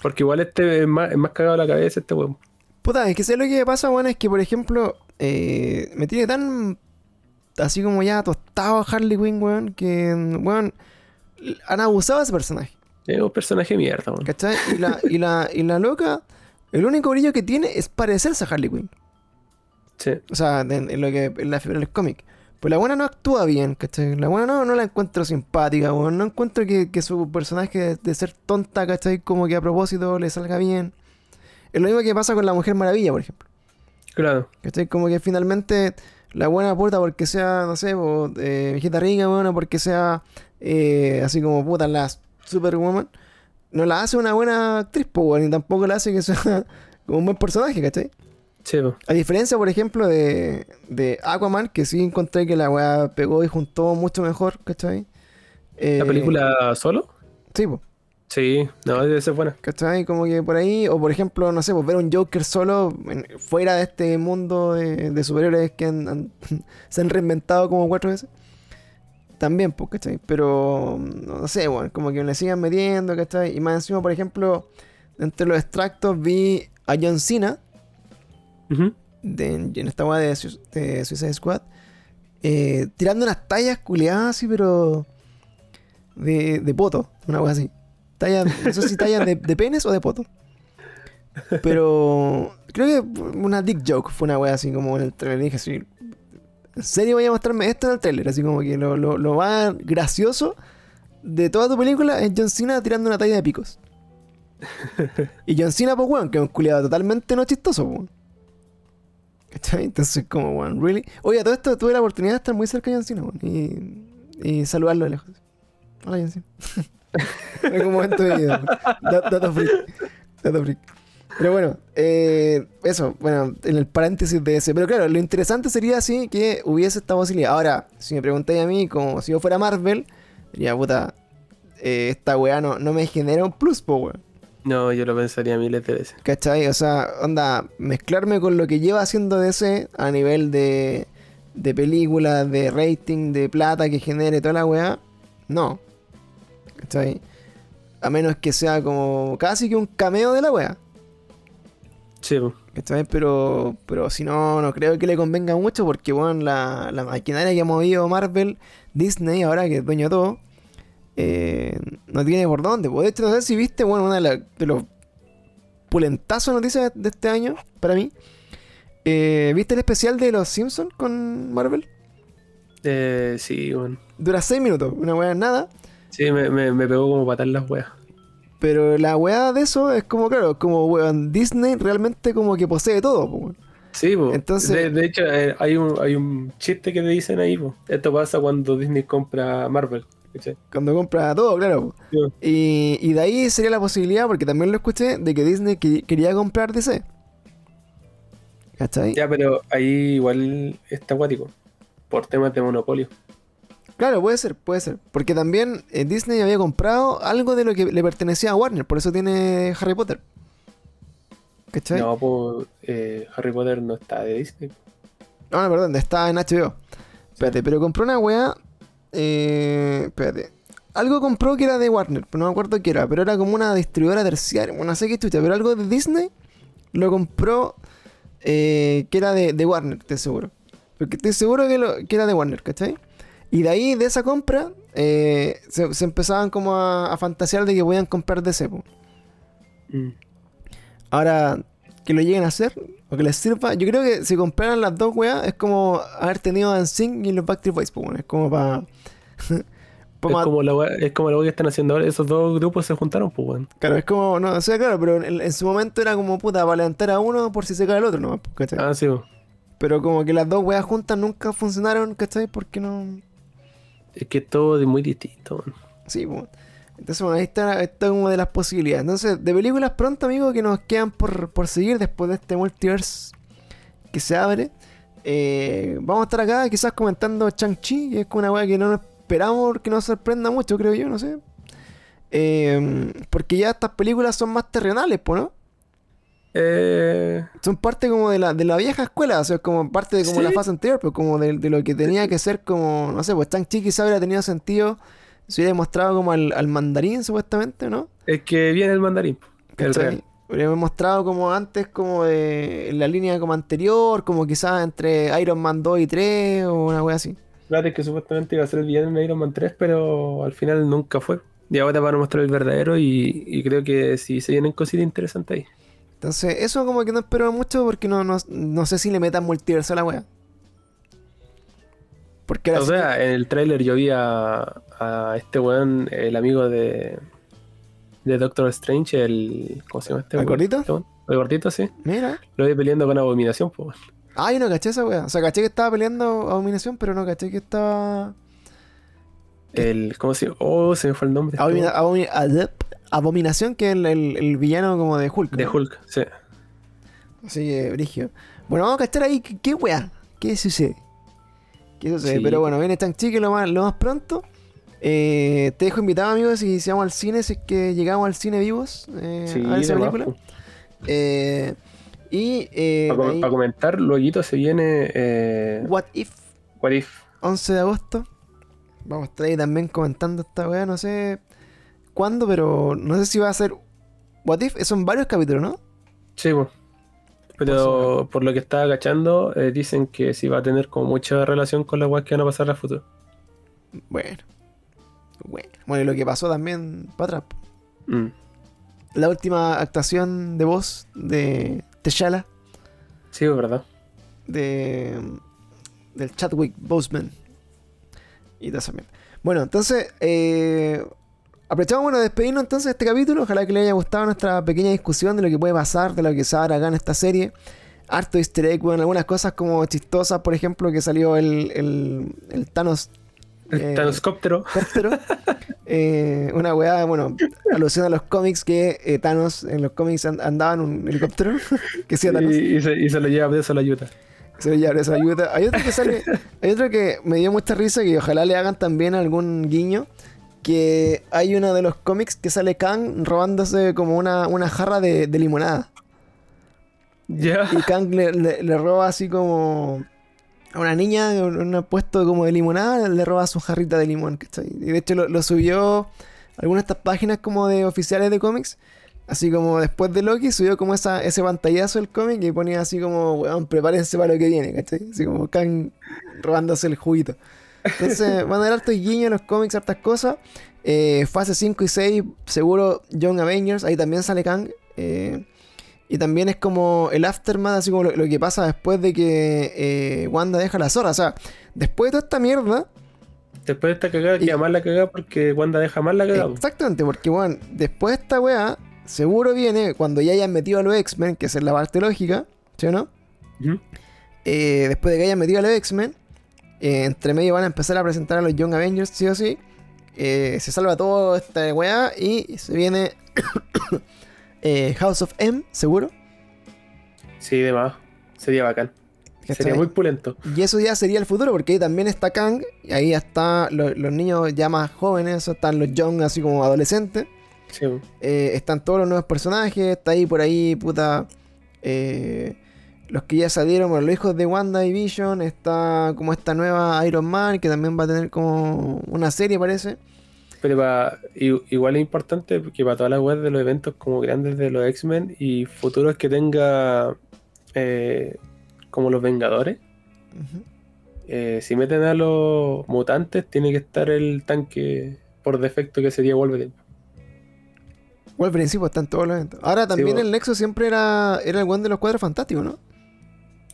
Porque igual este es más, es más cagado la cabeza este weón. Puta, es que sé lo que pasa, weón, es que por ejemplo, eh, me tiene tan así como ya tostado Harley Quinn, weón, que, weón, han abusado de ese personaje, Es un personaje mierda, weón. ¿cachai? Y la, y la, y la loca, el único brillo que tiene es parecerse a Harley Quinn. Sí. O sea, en, en lo que en la del cómic. Pues la buena no actúa bien, ¿cachai? La buena no, no la encuentro simpática, weón. No encuentro que, que su personaje de, de ser tonta, ¿cachai? Como que a propósito le salga bien. Es lo mismo que pasa con la Mujer Maravilla, por ejemplo. Claro. ¿Cachai? Como que finalmente la buena puta porque sea, no sé, o, eh, viejita rica, bueno, porque sea eh, así como puta la Superwoman, no la hace una buena actriz, pues, y tampoco la hace que sea (laughs) como un buen personaje, ¿cachai? Sí. A diferencia, por ejemplo, de, de Aquaman, que sí encontré que la weá pegó y juntó mucho mejor, ¿cachai? Eh, ¿La película solo? Sí, pues. Sí, no, debe ser buena. ¿Cachai? Como que por ahí, o por ejemplo, no sé, pues ver un Joker solo en- fuera de este mundo de, de superhéroes que han- han- (laughs) se han reinventado como cuatro veces. También, pues, ¿cachai? Pero, no sé, bueno, como que le sigan metiendo, ¿cachai? Y más encima, por ejemplo, entre los extractos vi a John Cena de, en esta weá de, de Suicide Squad eh, tirando unas tallas culeadas así, pero de, de poto, una weá así. Tallas, no sé si tallas de, de penes o de poto. Pero creo que una dick joke fue una weá así como en el trailer. Dije así, ¿en serio voy a mostrarme esto en el trailer? Así como que lo, lo, lo más gracioso de toda tu película es John Cena tirando una talla de picos. (laughs) y John Cena, pues weón, que es un culiado totalmente no chistoso, pues. ¿Cachai? Entonces, como, weón, ¿really? Oye, a todo esto tuve la oportunidad de estar muy cerca de John Cena, weón, y, y saludarlo de lejos. Hola, John Cena. (laughs) en algún momento de vida, weón. Da- Dato freak. Dato freak. Pero bueno, eh, eso, bueno, en el paréntesis de ese. Pero claro, lo interesante sería así que hubiese esta posibilidad. Ahora, si me preguntáis a mí, como si yo fuera Marvel, diría, puta, eh, esta weá no, no me genera un plus, po, weón. No, yo lo pensaría miles de veces. ¿Cachai? O sea, onda, mezclarme con lo que lleva haciendo DC a nivel de, de películas, de rating, de plata que genere toda la weá, no. ¿Cachai? A menos que sea como casi que un cameo de la weá. Sí. ¿Cachai? Pero, pero si no, no creo que le convenga mucho porque, bueno, la, la maquinaria que ha movido Marvel, Disney, ahora que es dueño de todo, eh, no tiene por dónde. De hecho, no sé si viste, bueno, una de, la- de los pulentazos noticias de este año, para mí. Eh, ¿Viste el especial de los Simpsons con Marvel? Eh, sí, bueno. Dura 6 minutos, una weá nada. Sí, me, me, me pegó como patar las weas. Pero la weá de eso es como, claro, como weón, Disney realmente como que posee todo. weón. Sí, po. Entonces- De, de hecho, eh, hay, un, hay un chiste que te dicen ahí, po. Esto pasa cuando Disney compra Marvel. ¿cachai? Cuando compra todo, claro. Sí. Y, y de ahí sería la posibilidad, porque también lo escuché, de que Disney que- quería comprar DC. ¿Cachai? Ya, pero ahí igual está acuático. Por temas de monopolio. Claro, puede ser, puede ser. Porque también eh, Disney había comprado algo de lo que le pertenecía a Warner, por eso tiene Harry Potter. ¿Cachai? No, pues eh, Harry Potter no está de Disney. Ah, no, perdón, está en HBO. Espérate, pero compró una weá. Eh, espérate. Algo compró que era de Warner, pero no me acuerdo qué era, pero era como una distribuidora terciaria, no sé qué chucha, pero algo de Disney lo compró eh, que era de, de Warner, estoy seguro. Porque estoy seguro que, lo, que era de Warner, ¿cachai? Y de ahí, de esa compra, eh, se, se empezaban como a, a fantasear de que podían comprar DC. po. Mm. Ahora, que lo lleguen a hacer, o que les sirva, yo creo que si compraran las dos weas, es como haber tenido a NSYNC y los Backstreet Boys, pues, bueno, es como para... (laughs) Es como, la wea, es como la wea que están haciendo ahora. Esos dos grupos se juntaron, pues, weón. Claro, es como, no, o sea, claro, pero en, en su momento era como puta, para levantar a uno por si se cae el otro, ¿no? ¿Cachai? Ah, sí, po. Pero como que las dos weas juntas nunca funcionaron, ¿cachai? Porque no... Es que es todo de muy distinto. Sí, pues. Entonces, bueno, ahí está, está como de las posibilidades. Entonces, de películas pronto, amigos, que nos quedan por, por seguir después de este multiverse que se abre. eh, vamos a estar acá quizás comentando Chang-Chi, que es una wea que no nos esperamos que nos sorprenda mucho, creo yo, no sé. Eh, porque ya estas películas son más terrenales, ¿no? Eh, Son parte como de la, de la vieja escuela, o sea, es como parte de como Sí. la fase anterior, pero como de, de lo que tenía que ser como, no sé, pues Chang-Chi quizás hubiera tenido sentido si hubiera mostrado como al, al mandarín, supuestamente, ¿no? es que viene el mandarín, el real. Hubiera mostrado como antes, como de en la línea como anterior, como quizás entre Iron Man 2 y 3 o una wea así. Claro, es que supuestamente iba a ser el villano en Iron Man 3, pero al final nunca fue. Y ahora van a mostrar el verdadero y, y creo que sí se vienen cositas interesantes ahí. Entonces, eso como que no espero mucho porque no, no, no sé si le metan multiverso a la wea. Porque O sea, en el tráiler yo vi a, a este weón, el amigo de, de Doctor Strange, el... ¿Cómo se llama este ¿El weón? gordito? Este. El gordito, sí. Mira. Lo vi peleando con Abominación, pues. Ah, yo no caché esa wea. O sea, caché que estaba peleando Abominación, pero no caché que estaba. El... ¿Cómo se llama? Oh, se me fue el nombre. Abomina- adep- Abominación, que es el, el- el villano como de Hulk. De ¿no? Hulk, sí. Así que, brigio. Bueno, vamos a cachar ahí qué, qué wea. ¿Qué sucede? ¿Qué sucede? Sí. Pero bueno, viene Chang-Chi que lo más, lo más pronto. Eh, te dejo invitado, amigos, si, vamos al cine, si es que llegamos al cine vivos eh, Sí, a ver esa película. Eh, y eh, Para, com- ahí, para comentar, luego se viene What If, What If. 11 de agosto. Vamos a estar ahí también comentando esta weá, no sé cuándo, pero no sé si va a ser What If son varios capítulos, ¿no? Sí, pues. Pero por lo que estaba agachando, eh, dicen que sí va a tener como mucha relación con las weas que van a pasar a futuro. Bueno. Bueno. Bueno, y lo que pasó también para atrás. Mm. La última actuación de voz de T'Challa, Sí, es verdad. de del Chadwick Boseman y de esa mierda. Bueno, entonces eh, aprovechamos bueno de despedirnos entonces de este capítulo. Ojalá que les haya gustado nuestra pequeña discusión de lo que puede pasar, de lo que se hará acá en esta serie. Harto easter egg, bueno, algunas cosas como chistosas, por ejemplo, que salió el, el, el Thanos El Eh, Thanoscóptero. Eh, una weá, bueno, alusión a los cómics que eh, Thanos en los cómics and- andaba en un helicóptero. (laughs) que sí, Thanos. Y, y se, y se lo lleva a la ayuda. Se le llama esa (laughs) ayuda. Hay otro que sale. Hay otro que me dio mucha risa que ojalá le hagan también algún guiño. Que hay uno de los cómics que sale Kang robándose como una, una jarra de, de limonada. Ya. Y Kang le, le- le roba así como. A una niña en un puesto como de limonada, le roba su jarrita de limón, ¿cachai? Y de hecho lo, lo subió a algunas de estas páginas como de oficiales de cómics. Así como después de Loki subió como esa, ese pantallazo del cómic y ponía así como, weón, prepárense para lo que viene, ¿cachai? Así como Kang robándose el juguito. Entonces (laughs) van a dar hartos guiños en los cómics, hartas cosas. Eh, fase 5 y 6, seguro Young Avengers, ahí también sale Kang. Eh, y también es como el aftermath, así como lo, lo que pasa después de que eh, Wanda deja la zorra. O sea, después de toda esta mierda, Después de esta cagada Y- queda más la cagada porque Wanda deja más la cagada. exactamente, porque bueno, después de esta weá, seguro viene cuando ya hayan metido a los X-Men, que esa es la parte lógica, ¿sí o no? Eh, después de que hayan metido a los X-Men, eh, entre medio van a empezar a presentar a los Young Avengers, sí o sí. Eh, se salva todo esta weá y se viene (coughs) House of M, seguro. Sí, de más. Sería bacán. Sería muy pulento. Y eso ya sería el futuro, porque ahí también está Kang, y ahí están lo- los niños ya más jóvenes, están los Young así como adolescentes. Sí. Eh, están todos los nuevos personajes, está ahí por ahí, puta. eh, los que ya salieron, bueno, los hijos de Wanda y Vision, está como esta nueva Iron Man, que también va a tener como una serie, parece. Pero igual es importante que para todas las webs de los eventos como grandes de los X-Men y futuros que tenga eh, como los Vengadores, eh, si meten a los mutantes, tiene que estar el tanque por defecto que sería Wolverine. Wolverine sí, pues están todos los eventos. Ahora también pues. el Nexo siempre era, era el one de los cuadros fantásticos, ¿no?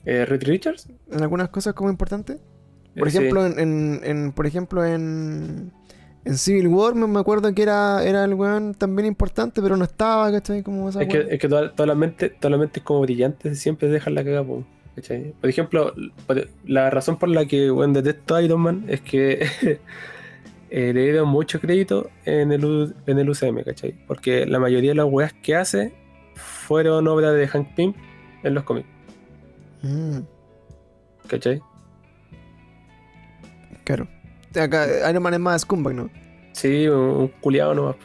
Eh, Richards, En algunas cosas como importantes. Por Eh, sí. ejemplo, en, en- en- por ejemplo, en, en Civil War me acuerdo que era, era el weón también importante, pero no estaba, ¿cachai? Como esa Es que, es que todas todas las mentes, todas las mentes como brillantes siempre dejan la cagada, ¿cachai? Por ejemplo, por- la razón por la que bueno, detesto a Iron Man es que (laughs) eh, le dieron mucho crédito en el, U- en el UCM, ¿cachai? Porque la mayoría de las weas que hace fueron obras de Hank Pym en los cómics, Mm, ¿cachai? claro. Acá Iron Man es más scumbag, ¿no? Sí, un, un culiado nomás.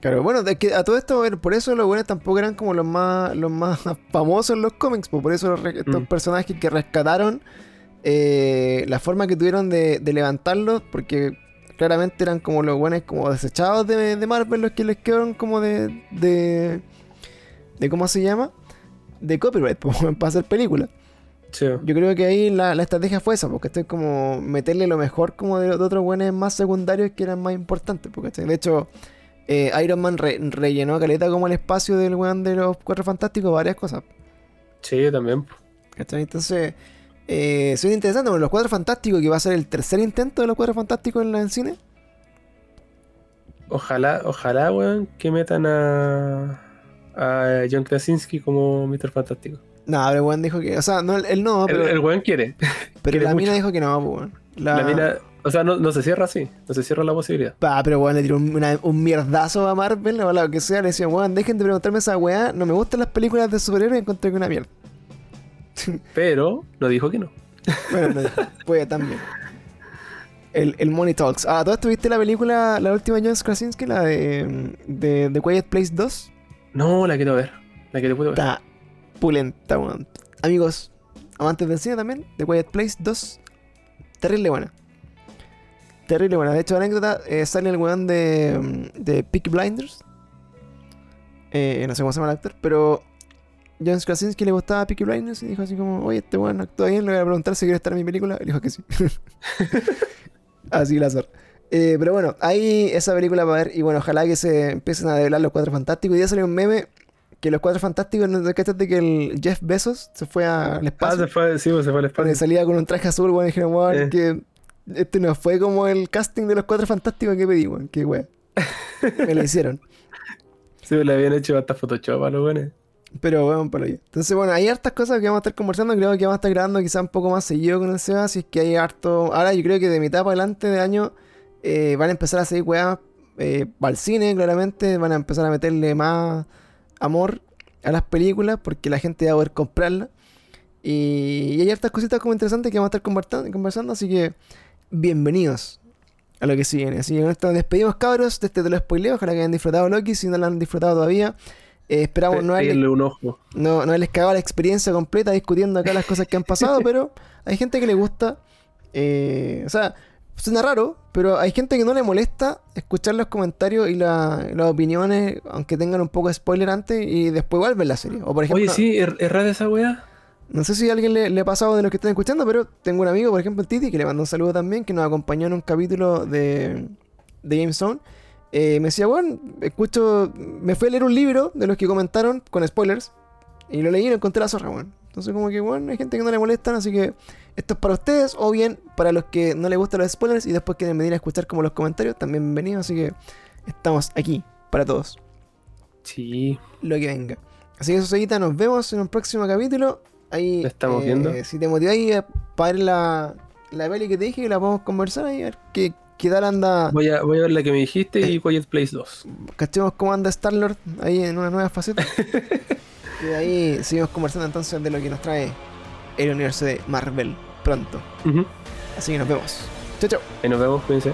Claro, bueno, es que a todo esto, por eso los buenos tampoco eran como los más, los más (laughs) famosos en los cómics, por eso los estos Mm. personajes que rescataron eh, la forma que tuvieron de, de levantarlos, porque claramente eran como los buenos como desechados de, de Marvel, los que les quedaron como de, de, de ¿cómo se llama? De copyright, (laughs) pues, para hacer películas. Sí, Yo creo que ahí la, la estrategia fue esa, porque estoy como meterle lo mejor como de, de otros buenos más secundarios que eran más importantes. Porque de hecho, eh, Iron Man re- rellenó a caleta como el espacio del weón de los cuatro fantásticos, varias cosas. sí, también. ¿cachai? Entonces, eh, suena interesante. Bueno, los cuatro fantásticos, que va a ser el tercer intento de los cuatro fantásticos en, la, en cine. Ojalá, ojalá, weón, que metan a, a John Krasinski como Mr. Fantástico. No, pero el weón dijo que. O sea, no, él no, El, pero, el weón quiere. (laughs) pero quiere la mina dijo que no, pues, weón. La, La mina, o sea, no, no se cierra así, no se cierra la posibilidad. Pa, pero weón, le tiró un, una- un mierdazo a Marvel o lo que sea. Le decía, weón, dejen de preguntarme esa weá. No me gustan las películas de superhéroes, encontré que una mierda. (laughs) Pero no dijo que no. Bueno, no, puede también. El, el Money Talks. Ah, ¿tú viste la película, la última de John Krasinski, la de, de, de Quiet Place 2? No, la quiero ver. La quiero puedo ver. Está pulenta, weón. Amigos, amantes del cine también, The Quiet Place 2. Terrible buena. Terrible buena. De hecho, anécdota, eh, sale el weón de, de Peak Blinders. Eh, no sé cómo se llama el actor, pero John Krasinski le gustaba Peaky Blinders y dijo así como, oye, este weón actúa bien, le voy a preguntar si quiere estar en mi película. Y dijo que sí. (laughs) así la azar. Eh, pero bueno, hay esa película para ver y bueno, ojalá que se empiecen a develar los Cuatro Fantásticos. Y ya salió un meme que los Cuatro Fantásticos, ¿no de que el Jeff Bezos se fue al Ah, espacio? se fue, sí, pues se fue al espacio. salía con un traje azul, weón, dijeron, weón, Eh. que este no fue como el casting de los Cuatro Fantásticos que pedí, weón, que weón. (laughs) Me lo hicieron. Sí, le habían hecho hasta Photoshop a los buenos. Pero bueno, para allá. Entonces, bueno, hay hartas cosas que vamos a estar conversando. Creo que vamos a estar grabando quizá un poco más seguido con el Seba. Es que hay harto. Ahora yo creo que de mitad para adelante de año eh, van a empezar a seguir weas eh, para cine, claramente. Van a empezar a meterle más amor a las películas porque la gente va a poder comprarlas. Y, y hay hartas cositas como interesantes que vamos a estar conversando, conversando así que bienvenidos a lo que sigue. Así que con esto nos despedimos, cabros. De este te lo spoileo. Ojalá que hayan disfrutado Loki. Si no lo han disfrutado todavía, eh, esperamos no haberle un ojo. no, no les cagaba la experiencia completa discutiendo acá las cosas que han pasado, (laughs) pero hay gente que le gusta. eh, o sea, suena raro, pero hay gente que no le molesta escuchar los comentarios y la- las opiniones, aunque tengan un poco de spoiler antes, y después igual ver la serie. O por ejemplo, Oye, sí, ¿es, es rara esa weá? no sé si a alguien le, le ha pasado de los que están escuchando, pero tengo un amigo, por ejemplo, el Titi, que le mando un saludo también, que nos acompañó en un capítulo de, de Game Zone. Eh, me decía, bueno, escucho, me fui a leer un libro de los que comentaron con spoilers y lo leí y lo encontré la zorra, bueno. Entonces, como que, bueno, hay gente que no le molestan, así que esto es para ustedes, o bien para los que no les gustan los spoilers y después quieren venir a escuchar como los comentarios, también bienvenidos, así que estamos aquí para todos Sí. lo que venga. Así que eso, seguita, nos vemos en un próximo capítulo. Ahí, ¿La estamos eh, viendo? Si te motiváis a- para ver la, la peli que te dije, la podemos conversar ahí, a ver qué, qué tal anda. Voy a, voy a ver la que me dijiste Eh. y Quiet Place 2. Cachemos cómo anda Star-Lord ahí en una nueva faceta. (laughs) y de ahí seguimos conversando entonces de lo que nos trae el universo de Marvel pronto. Así que nos vemos. Chao, chao. Nos vemos, cuídense.